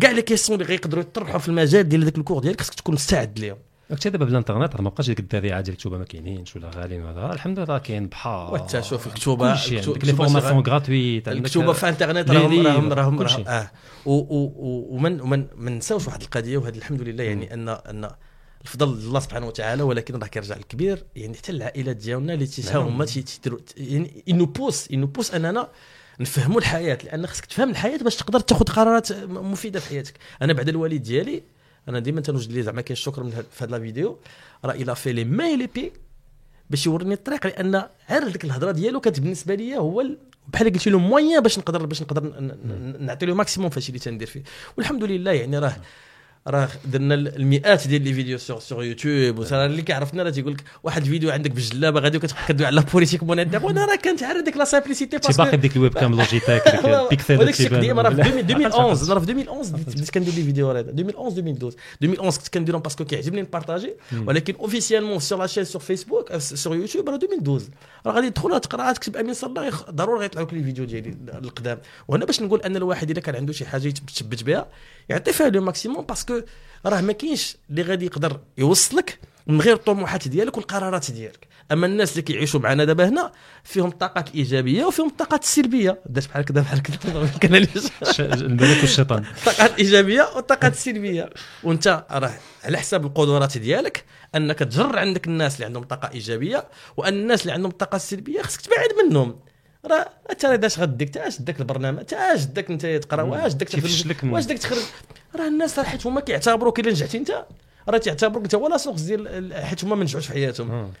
كاع les questions اللي غيقدروا يطرحوا في المجال ديال داك ال cours ديالك خصك تكون مستعد ليهم. داكشي دابا بالانترنت راه ما بقاش ديك الذريعة ديال الكتوبه ما كاينينش ولا غاليين ولا الحمد لله راه كاين بحار وانت شوف الكتوبه عندك les formations gratuites الكتوبه في انترنت لي راهم راهم راهم آه. ومن ومن ما نساوش واحد القضية وهذا الحمد لله يعني ان أن الفضل لله سبحانه وتعالى ولكن راه كيرجع الكبير يعني حتى العائلات ديالنا اللي تيتا هما تي- تيديروا يعني on nous pousse on nous pousse أننا نفهموا الحياة لأن خصك تفهم الحياة باش تقدر تاخذ قرارات مفيدة في حياتك. أنا بعد الوالد ديالي أنا ديما تنوجد ليه زعما كاين الشكر من هاد- في هذا الفيديو راه il a fait les mains les pieds باش يوريني الطريق لأن غير ديك الهضرة ديالو كانت بالنسبة لي هو ال- بحال قلت له au moins باش نقدر باش نقدر نعطي le maximum فاش اللي تندير فيه. والحمد لله يعني راه راه درنا المئات ديال les vidéos sur sur YouTube وصار اللي كيعرفنا راه تيقول لك واحد الفيديو عندك بالجلابة غادي وكتبقى كدوي على politique monétaire وأنا راه كانت عارف ديك la simplicité تي باقي بديك ال webcam [LAUGHS] Logitech ديك ال pixels وداك الشيء قديم راه في [LAUGHS] 2011 [LAUGHS] راه في 2011 بديت كندير les vidéos هذا. 2011 2012 2011 كنت كنديرهم parce que كيعجبني نبارطاجي. ولكن officiellement sur la chaîne sur Facebook sur YouTube راه 2012 راه غادي تدخل تقرا تكتب أمين يخ- ضروري غيطلعوا لك les vidéos ديالي القدام. وهنا باش نقول أن الواحد اذا كان عنده شي حاجة يتثبت بها يعطي فيها le maximum parce que راه ما كاينش اللي غادي يقدر يوصلك من غير الطموحات ديالك والقرارات ديالك. أما الناس اللي كيعيشوا معنا دابا هنا فيهم الطاقات الإيجابية وفيهم الطاقات السلبية. درت بحال كذا بحال كذا [LAUGHS] كان الملك والشيطان الطاقات الايجابيه والطاقات السلبيه وأنت راه على حساب القدرات ديالك أنك تجر عندك الناس اللي عندهم طاقة إيجابية وأن الناس اللي عندهم الطاقه السلبيه خصك تبعد منهم. راه انت داش غديك؟ تاش داك البرنامج؟ تاش داك انت تقرا؟ واش داك من- واش داك تخرج؟ راه الناس راه حيت هما كيعتبروك الا نجحتي انت راه تيعتبروك انت ولا سوق ديال ال- حيت هما ما نجحوش في حياتهم.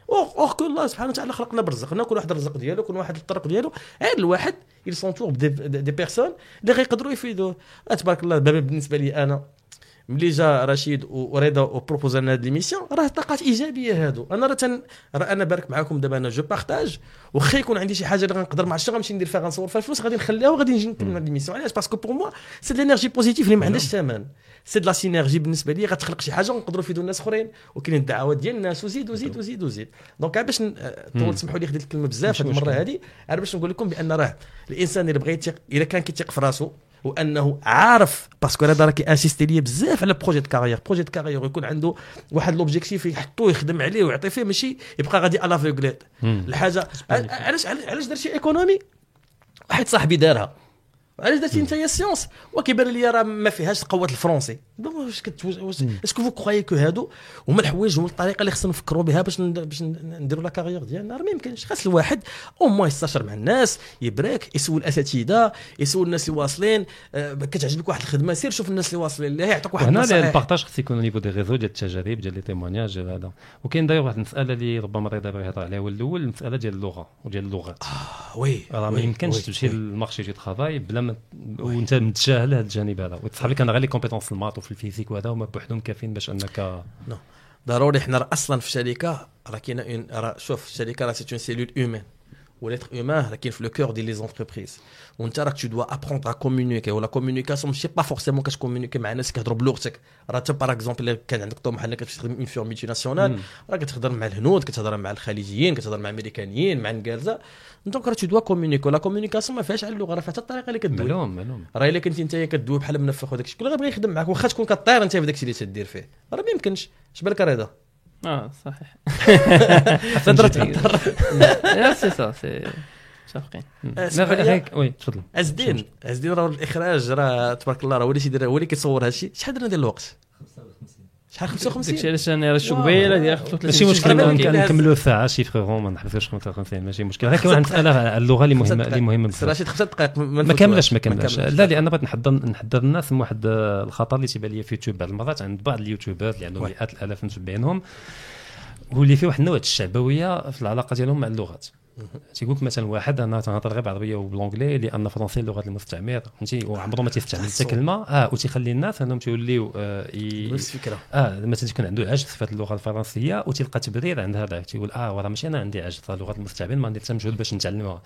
كل الله سبحانه وتعالى خلقنا برزقنا كل واحد الرزق ديالو كل واحد الطرق ديالو. غير الواحد il s'entoure des, des personnes اللي غيقدروا يفيدوه. تبارك الله بالنسبة لي أنا ملي جا رشيد ورضا و propose لنا هاد l'émission راه طاقات إيجابية هادو. أنا راه تن... راه أنا بارك معاكم دابا أنا je partage. واخا يكون عندي شي حاجة اللي غنقدر ما عرفتش غنمشي ندير فيها غنصور فيها الفلوس غادي نخليها وغادي نجي نكمل l'émission. علاش؟ parce que pour moi c'est de l'énergie positive اللي ما عندهاش ثمن. c'est de la synergie بالنسبة لي غتخلق شي حاجة ونقدروا نفيدوا الناس أخرين. وكاينين الدعوات ديال الناس وزيد وزيد وزيد وزيد. donc باش ن- آه، طولت سمحوا لي خديت الكلمة بزاف هذه المرة. هذه باش نقول لكم بأن راه الإنسان اللي بغى اذا كان كيثيق في راسو وأنه عارف parce que هذا راه كيانسيستي ليا بزاف على projet de carrière projet de carrière يكون عنده واحد l'objectif يحطو يخدم عليه ويعطي فيه ماشي يبقى غادي à l'aveuglette مم. الحاجة علاش علاش درتي économie واحد صاحبي دارها. علاش درتي انت يا sciences وكيبان لي راه ما فيهاش قوة ال français واش كتوج- واش est-ce que vous croyez que هادو هما الحوايج هما الطريقة اللي خصنا نفكروا بها باش باش نديروا la carrière ديالنا. راه ما يمكنش. خاص الواحد au moins يستشر مع الناس يبريك يسول الأساتذة يسول الناس اللي واصلين. آه، كتعجبك واحد الخدمة سير شوف الناس اللي واصلين لها يعطوك واحد وهنا النصائح. ال partage خص يكون niveau des réseaux ديال التجارب ديال les témoignages ديال هذا. وكاين داير واحد المسألة اللي ربما رضا دابا يهضر عليها هو الأول المسألة ديال اللغة وديال اللغات. آه، oui راه ما يمكنش تمشي. لل marché du travail بلا ما وانت متجاهل هذا الجانب هذا. وتصحاب لك أنا غير les compétences ال maths وفي ال physique وهذا هما بوحدهم كافيين باش أنك non. ضروري حنا أصلا في الشركة راه كاينة une شوف الشركة راه c'est une cellule humaine و l'être humain راه كاين في le cœur ديال les entreprises وانت راك tu dois apprendre à communiquer و la communication ماشي pas forcément كتكومونيكي مع ناس كيهضروا بلغتك راه par exemple الا كان عندك طموح انك تخدم une firme multinationale راه كتهضر مع الهنود كتهضر مع الخليجيين كتهضر مع الامريكانيين مع الانجليزه donc راه tu dois communiquer و la communication ما فيهاش على اللغة راه فيها حتى الطريقة اللي كدوي معلوم معلوم راه الا كنتي انت كدوي بحال منفخ وداك الشيء كل غيبغي يخدم معاك واخا تكون كطير انت في داك الشيء اللي تدير فيه راه ما يمكنش اش بالك رضا آه صحيح. [LAUGHS] [LAUGHS] هضرت [LAUGHS] لا سي سا سي متفقين وي تفضل. عز الدين عز الدين راه الإخراج راه تبارك الله راه هو اللي تيدير هو اللي كيصور هذا الشيء. شحال درنا ديال الوقت؟ شحال داكشي 55 علاش أنا راه شو قبيله ديال 35 ماشي مشكل نكملوا الساعة شيفرون ما نحبسوش 55 ماشي مشكل. غير كاين واحد المساله على اللغة اللي مهمه اللي مهمه بزاف. رشيد خمسة دقائق ما كاملاش ما كاملاش لا لأن بغيت نحضر نحضر الناس من واحد الخطر اللي تيبان لي في يوتيوب بعض المرات عند بعض اليوتيوبرات اللي عندهم. مئات الآلاف متبعينهم واللي فيه واحد النوع الشعبوية في العلاقة ديالهم مع اللغات. تيقول لك مثلا واحد أنا تنهضر غير بالعربيه وب l'anglais لأن français اللغة المستعمر فهمتي؟ وعمره ما تيستعمل حتى. كلمة. آه وتيخلي الناس انهم تيوليو آه ي- نفس الفكرة. آه مثلا تكون عنده عجز في اللغة الفرنسية وتلقى تبرير عند هذا تيقول آه وراه ماشي أنا عندي عجز راه لغه المستعمر ما ندير حتى مجهود باش نتعلمها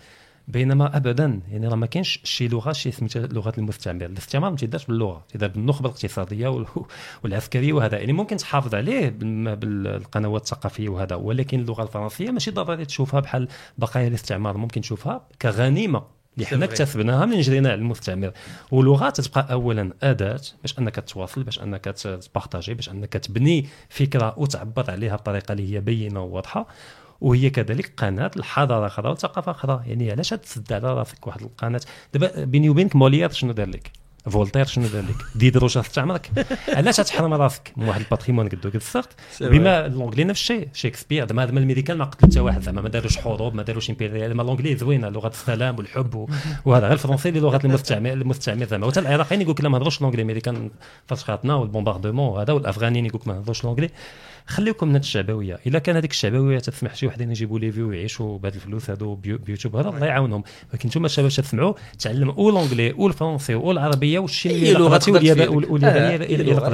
بينما ابدا يعني راه ما كاينش شي لغة شي سميتها لغة المستعمر. الاستعمار ما تيدارش باللغة. تيدار بالنخبة الاقتصادية وال- [LAUGHS] والعسكرية وهذا. يعني ممكن تحافظ عليه بالقنوات الثقافية وهذا. ولكن اللغة الفرنسية ماشي ضروري تشوفها بحال بقايا الاستعمار. ممكن تشوفها كغنيمة. اللي حنا. اكتسبناها من جرينا على المستعمر. ولغه تتبقى اولا أداة باش أنك تواصل باش أنك تبارطاجي باش أنك تبني فكرة وتعبر عليها بطريقة اللي هي بينة وواضحة. وهي كذلك قناة لحضاره أخرى وثقافة أخرى يعني علاش تسد على راسك واحد القناة؟ دابا بيني وبينك موليير شنو دار لك؟ فولتير شنو دار لك؟ [LAUGHS] ديدروت استعمرك [LAUGHS] علاش تحرم راسك؟ من واحد ال patrimoine قدو قد السخط بما l'anglais نفس الشيء. شكسبير زعما هذا الميريكان ما قتل حتى واحد زعما ما داروش حروب ما داروش impérialisme l'anglais زوينة لغة السلام والحب [LAUGHS] وهذا. غير الفرنسي اللي لغه المستعمر المستعمر زعما. وحتى العراقيين يقول لك لا ما نهضروش l'anglais ميريكان فشخاتنا وال bombardement وهذا والأفغانيين يقول لك ما نهضروش l'anglais خليكم من الشعبويه إلا كان هذيك الشعبويه تسمح شي وحدين يجيبوا les vues ويعيشوا بهاد الفلوس هادو بيو- بيوتيوب. هذا الله يعاونهم. ولكن نتوما الشباب تسمعوا تعلموا أو l'anglais أو الفرنسي أو العربية والشي أي لغة تقدر واليابان تفيدك. واليابانيه أي لغة.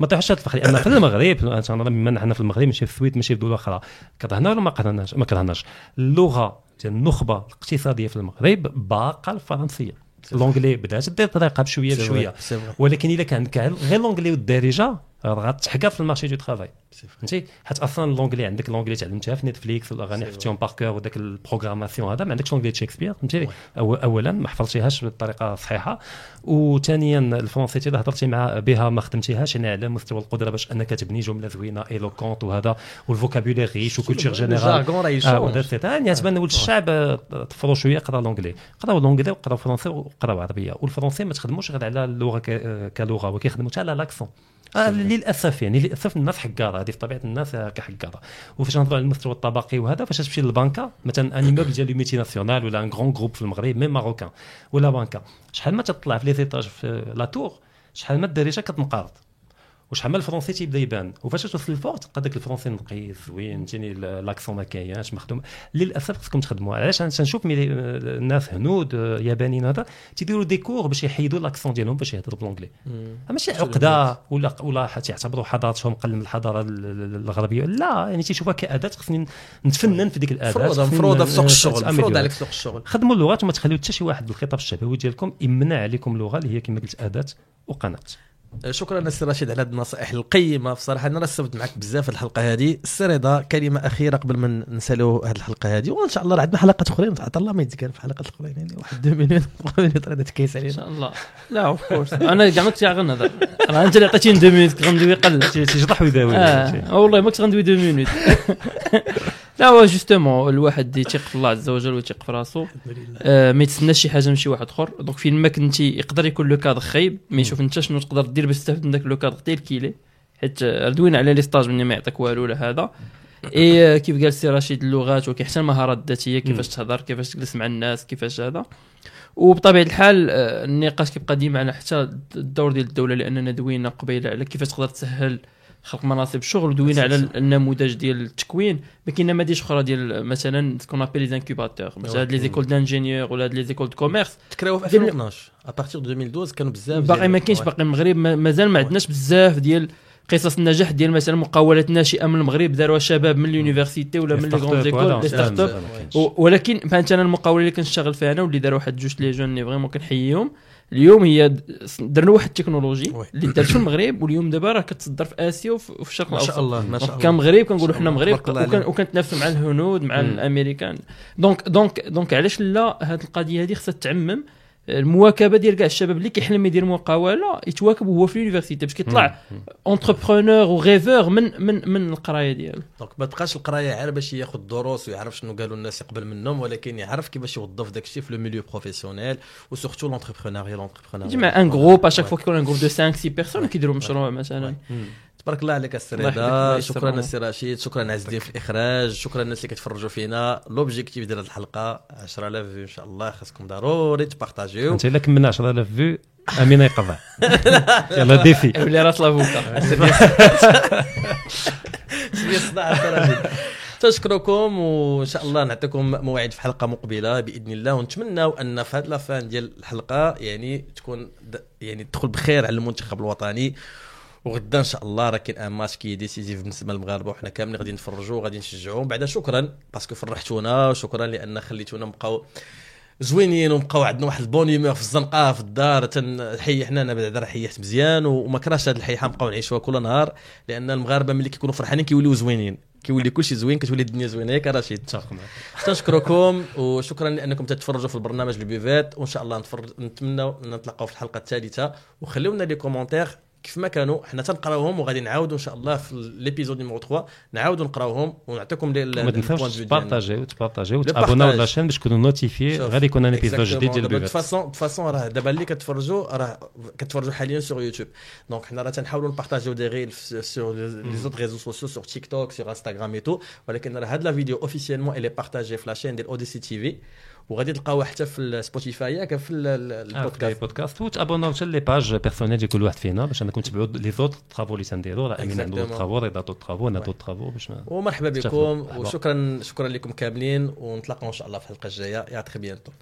ما هاد الفخر. لأن في المغرب بما نحن في المغرب ماشي في السويد ماشي في دوله أخرى. كرهنا ولا ما كرهناش ما كرهناش اللغة ديال النخبة الاقتصادية في المغرب باقة الفرنسية. l'anglais بدات دير طريقة بشوية بشوية. ولكن إلا كان كان غير l'anglais والدارجة غتحقق في ال marché du travail. فهمتي؟ حيت أصلا l'anglais عندك l'anglais تعلمتها في نتفليكس والاغاني حفظتيهم par cœur وداك ال programmation هذا ما عندكش l'anglais شكسبير فهمتي؟ اولا ما حفظتيهاش بالطريقة الصحيحه وثانيا الفرنسي إذا هضرتي مع بها ما خدمتيهاش يعني على مستوى القدرة باش أنك تبني جملة زوينة éloquente وهذا وال vocabulaire riche و culture générale وهذا يعني تبان ولد الشعب آه، طفروا شوية قراو l'anglais قراو l'anglais وقراو فرنسي وقراو عربيه والفرنسي ما تخدموش غير على اللغة آه، كلغة وكيخدموا حتى على l'accent آه للأسف يعني للأسف الناس حكاره هذه في طبيعة الناس كحكاره وفاش نهضروا على المستوى الطبقي وهذا فاش تمشي للبنكة مثلا un immeuble ديال multinationale ولا un grand groupe في المغرب même marocain ولا بنكة. شحال ما تطلع في les étages في la tour شحال ما الدارجه كتنقرض؟ وشحال الفرنسي تيبدا يبان. وفاش توصل الفوق تلقى داك الفرنسي نقي زوين فهمتيني l'accent ما كاينش مخدوم. للأسف خصكم تخدموا علاش؟ أنا تنشوف ملي آه، الناس هنود آه، يابانيين هذا تيديروا des cours باش يحيدوا l'accent ديالهم باش يهضروا ب l'anglais ماشي عقدة ولا ولا تيعتبروا حضارتهم قل من الحضارة ال- ال- الغربية. لا يعني تيشوفوها كأداة خصني نتفنن في ديك الأداة مفروضه مفروضه في سوق الشغل نتأمل مفروض بها. عليك في سوق الشغل. خدموا اللغات وما تخليو حتى شي واحد بالخطاب الشفوي ديالكم يمنع عليكم لغه اللي هي كما قلت أداة وقناة. شكرا السي رشيد على هذه النصائح القيمة. بصراحة أنا استفدت معك بزاف الحلقة هذه. السي رضا كلمة أخيرة قبل ما نسالوا هذه الحلقة هذه. وإن شاء الله راه عندنا حلقات أخرين. عطا الله ما يتكلم في حلقات أخرين. يعني واحد deux minutes minutes راه تكيس إن علينا شاء الله. لا of course [LAUGHS] أنا كاع ما كنتش غنهضر راه أنت اللي عطيتيني deux minutes كنت غندوي قل. تيشطح ويداوي. آه والله ما كنت غندوي deux minutes [LAUGHS] لا هو justement الواحد يثيق في الله عز وجل ويثيق في راسو آه ما يتسناش شي حاجة من شي واحد آخر. donc فين ما كنتي يقدر يكون le cadre خايب mais شوف انت شنو تقدر دير باش تستافد من ذاك le cadre tel qu'il est حيت آه، دوينا على les stages مني ما يعطيك والو ولا هذا. اي آه، كيف قال سي رشيد اللغات وكي حتى المهارات الذاتية كيفاش تهضر كيفاش تجلس مع الناس كيفاش هذا. وبطبيعة الحال آه، النقاش كيبقى ديما على حتى الدور ديال الدولة لأننا دوينا قبيلة على كيفاش تقدر تسهل خلق مناصب الشغل ودوينا على النموذج ديال التكوين ما كاين نماذج أخرى ديال مثلا ce qu'on appelle les incubateurs مثلا هاد les écoles d'ingénieurs ولا هاد les écoles de commerce تكراو في 2012 à partir 2012 كانوا بزاف باقي ما كاينش. باقي المغرب ما- مازال ما عندناش بزاف ديال قصص النجاح ديال مثلا مقاولات ناشئة من المغرب داروها شباب من ال université ولا من les grandes écoles startup ولكن أنا المقاولة اللي كنشتغل فيها أنا واللي داروا واحد جوج les jeunes اللي vraiment كنحييهم اليوم هي درنا واحد التكنولوجي. اللي دارت في المغرب واليوم دابا راه كتصدر في آسيا وفي الشرق ما الأوسط شاء الله ما شاء الله كمغرب كنقولوا حنا ما. مغرب. وكنتنافسوا مع الهنود مع. الأمريكان donc donc donc علاش لا هذه القضية هذه خصها تعمم المواكبة ديال كاع الشباب اللي كيحلم يدير مقاوله يتواكب وهو في ال université باش كيطلع entrepreneur وغيفور من من من القراية ديالو. donc ما تبقاش القراية غير باش ياخذ دروس ويعرف شنو قالوا الناس يقبل منهم ولكن يعرف كيفاش يوظف داك الشيء في le milieu professionnel و surtout l'entrepreneuriat l'entrepreneuriat تجمع un groupe à chaque fois كيكون un groupe de 5 6 personnes كيديروا مشروع مثلا تبارك الله عليك السي رضا. شكرا السي رشيد شكرا عز الدين في الإخراج شكرا الناس اللي كتفرجوا فينا. l'objectif ديال هذه الحلقة 10000 vues إن شاء الله خاصكم ضروري تبارطاجيو. أنت إلا كملنا 10000 vues امين يقضى. [LAUGHS] يلا défi ولا راس l'avocat تشكركم وإن شاء الله نعطيكم موعد في حلقة مقبلة بإذن الله. ونتمناو أن في هذه la fin ديال الحلقة يعني تكون يعني تدخل بخير على المنتخب الوطني. وغدا إن شاء الله راه كاين un match qui est décisif بالنسبة للمغاربة وحنا كاملين غادي نتفرجوا وغادي نشجعوا. بعدا شكرا parce que فرحتونا وشكرا لأن خليتونا نبقاو زوينين وبقاو عندنا واحد ال bonne humeur في الزنقة في الدار. تنحيي حنا أنا بعدا حيحت مزيان وما كرهش هذه الحيحة نبقاو نعيشوها كل نهار. لأن المغاربة ملي كيكونوا فرحانين كيوليو زوينين. كيولي كلشي زوين كتولي الدنيا زوينة ياك رشيد. اتفق معك تنشكركم وشكرا لأنكم تتفرجوا في البرنامج البيفات وإن شاء الله نتفرج نتمنى نتلاقاو في الحلقة الثالثة. وخليونا لي كومونتير كيف ما كانوا حنا تنقراوهم وغادي نعاودوا إن شاء الله في ليبيزود نيميرو 3 نعاودوا نقراوهم ونعطيكم لي ما تنساوش تبارطاجيو تبارطاجيو Le وتابوناو partage. لاشين باش تكونوا نوتيفي شوف. غادي يكون ان ايبيزود جديد ديال دو البيفات فاسون دو فاسون راه دابا اللي كتفرجوا راه كتفرجوا حاليا sur YouTube donc حنا راه تنحاولوا نبارطاجيو des reels sur les autres réseaux sociaux sur TikTok sur Instagram et tout ولكن راه هاد la vidéo officiellement elle est partagée في la chaîne ديال اوديسي تي في وغادي تلقاوها حتى في السبوتيفاي ياك في ال- ال- البودكاست. البودكاست بودكاست. وتابوناو حتى les pages personnelles ديال كل واحد فينا باش أنكم تبعوا les autres travaux اللي تنديروا راه أمين عنده Exactement. travaux رضا des travaux أنا des travaux باش ومرحبا. بكم. وشكرا شكرا لكم كاملين ونتلاقاو إن شاء الله في الحلقة الجاية. à très bientôt.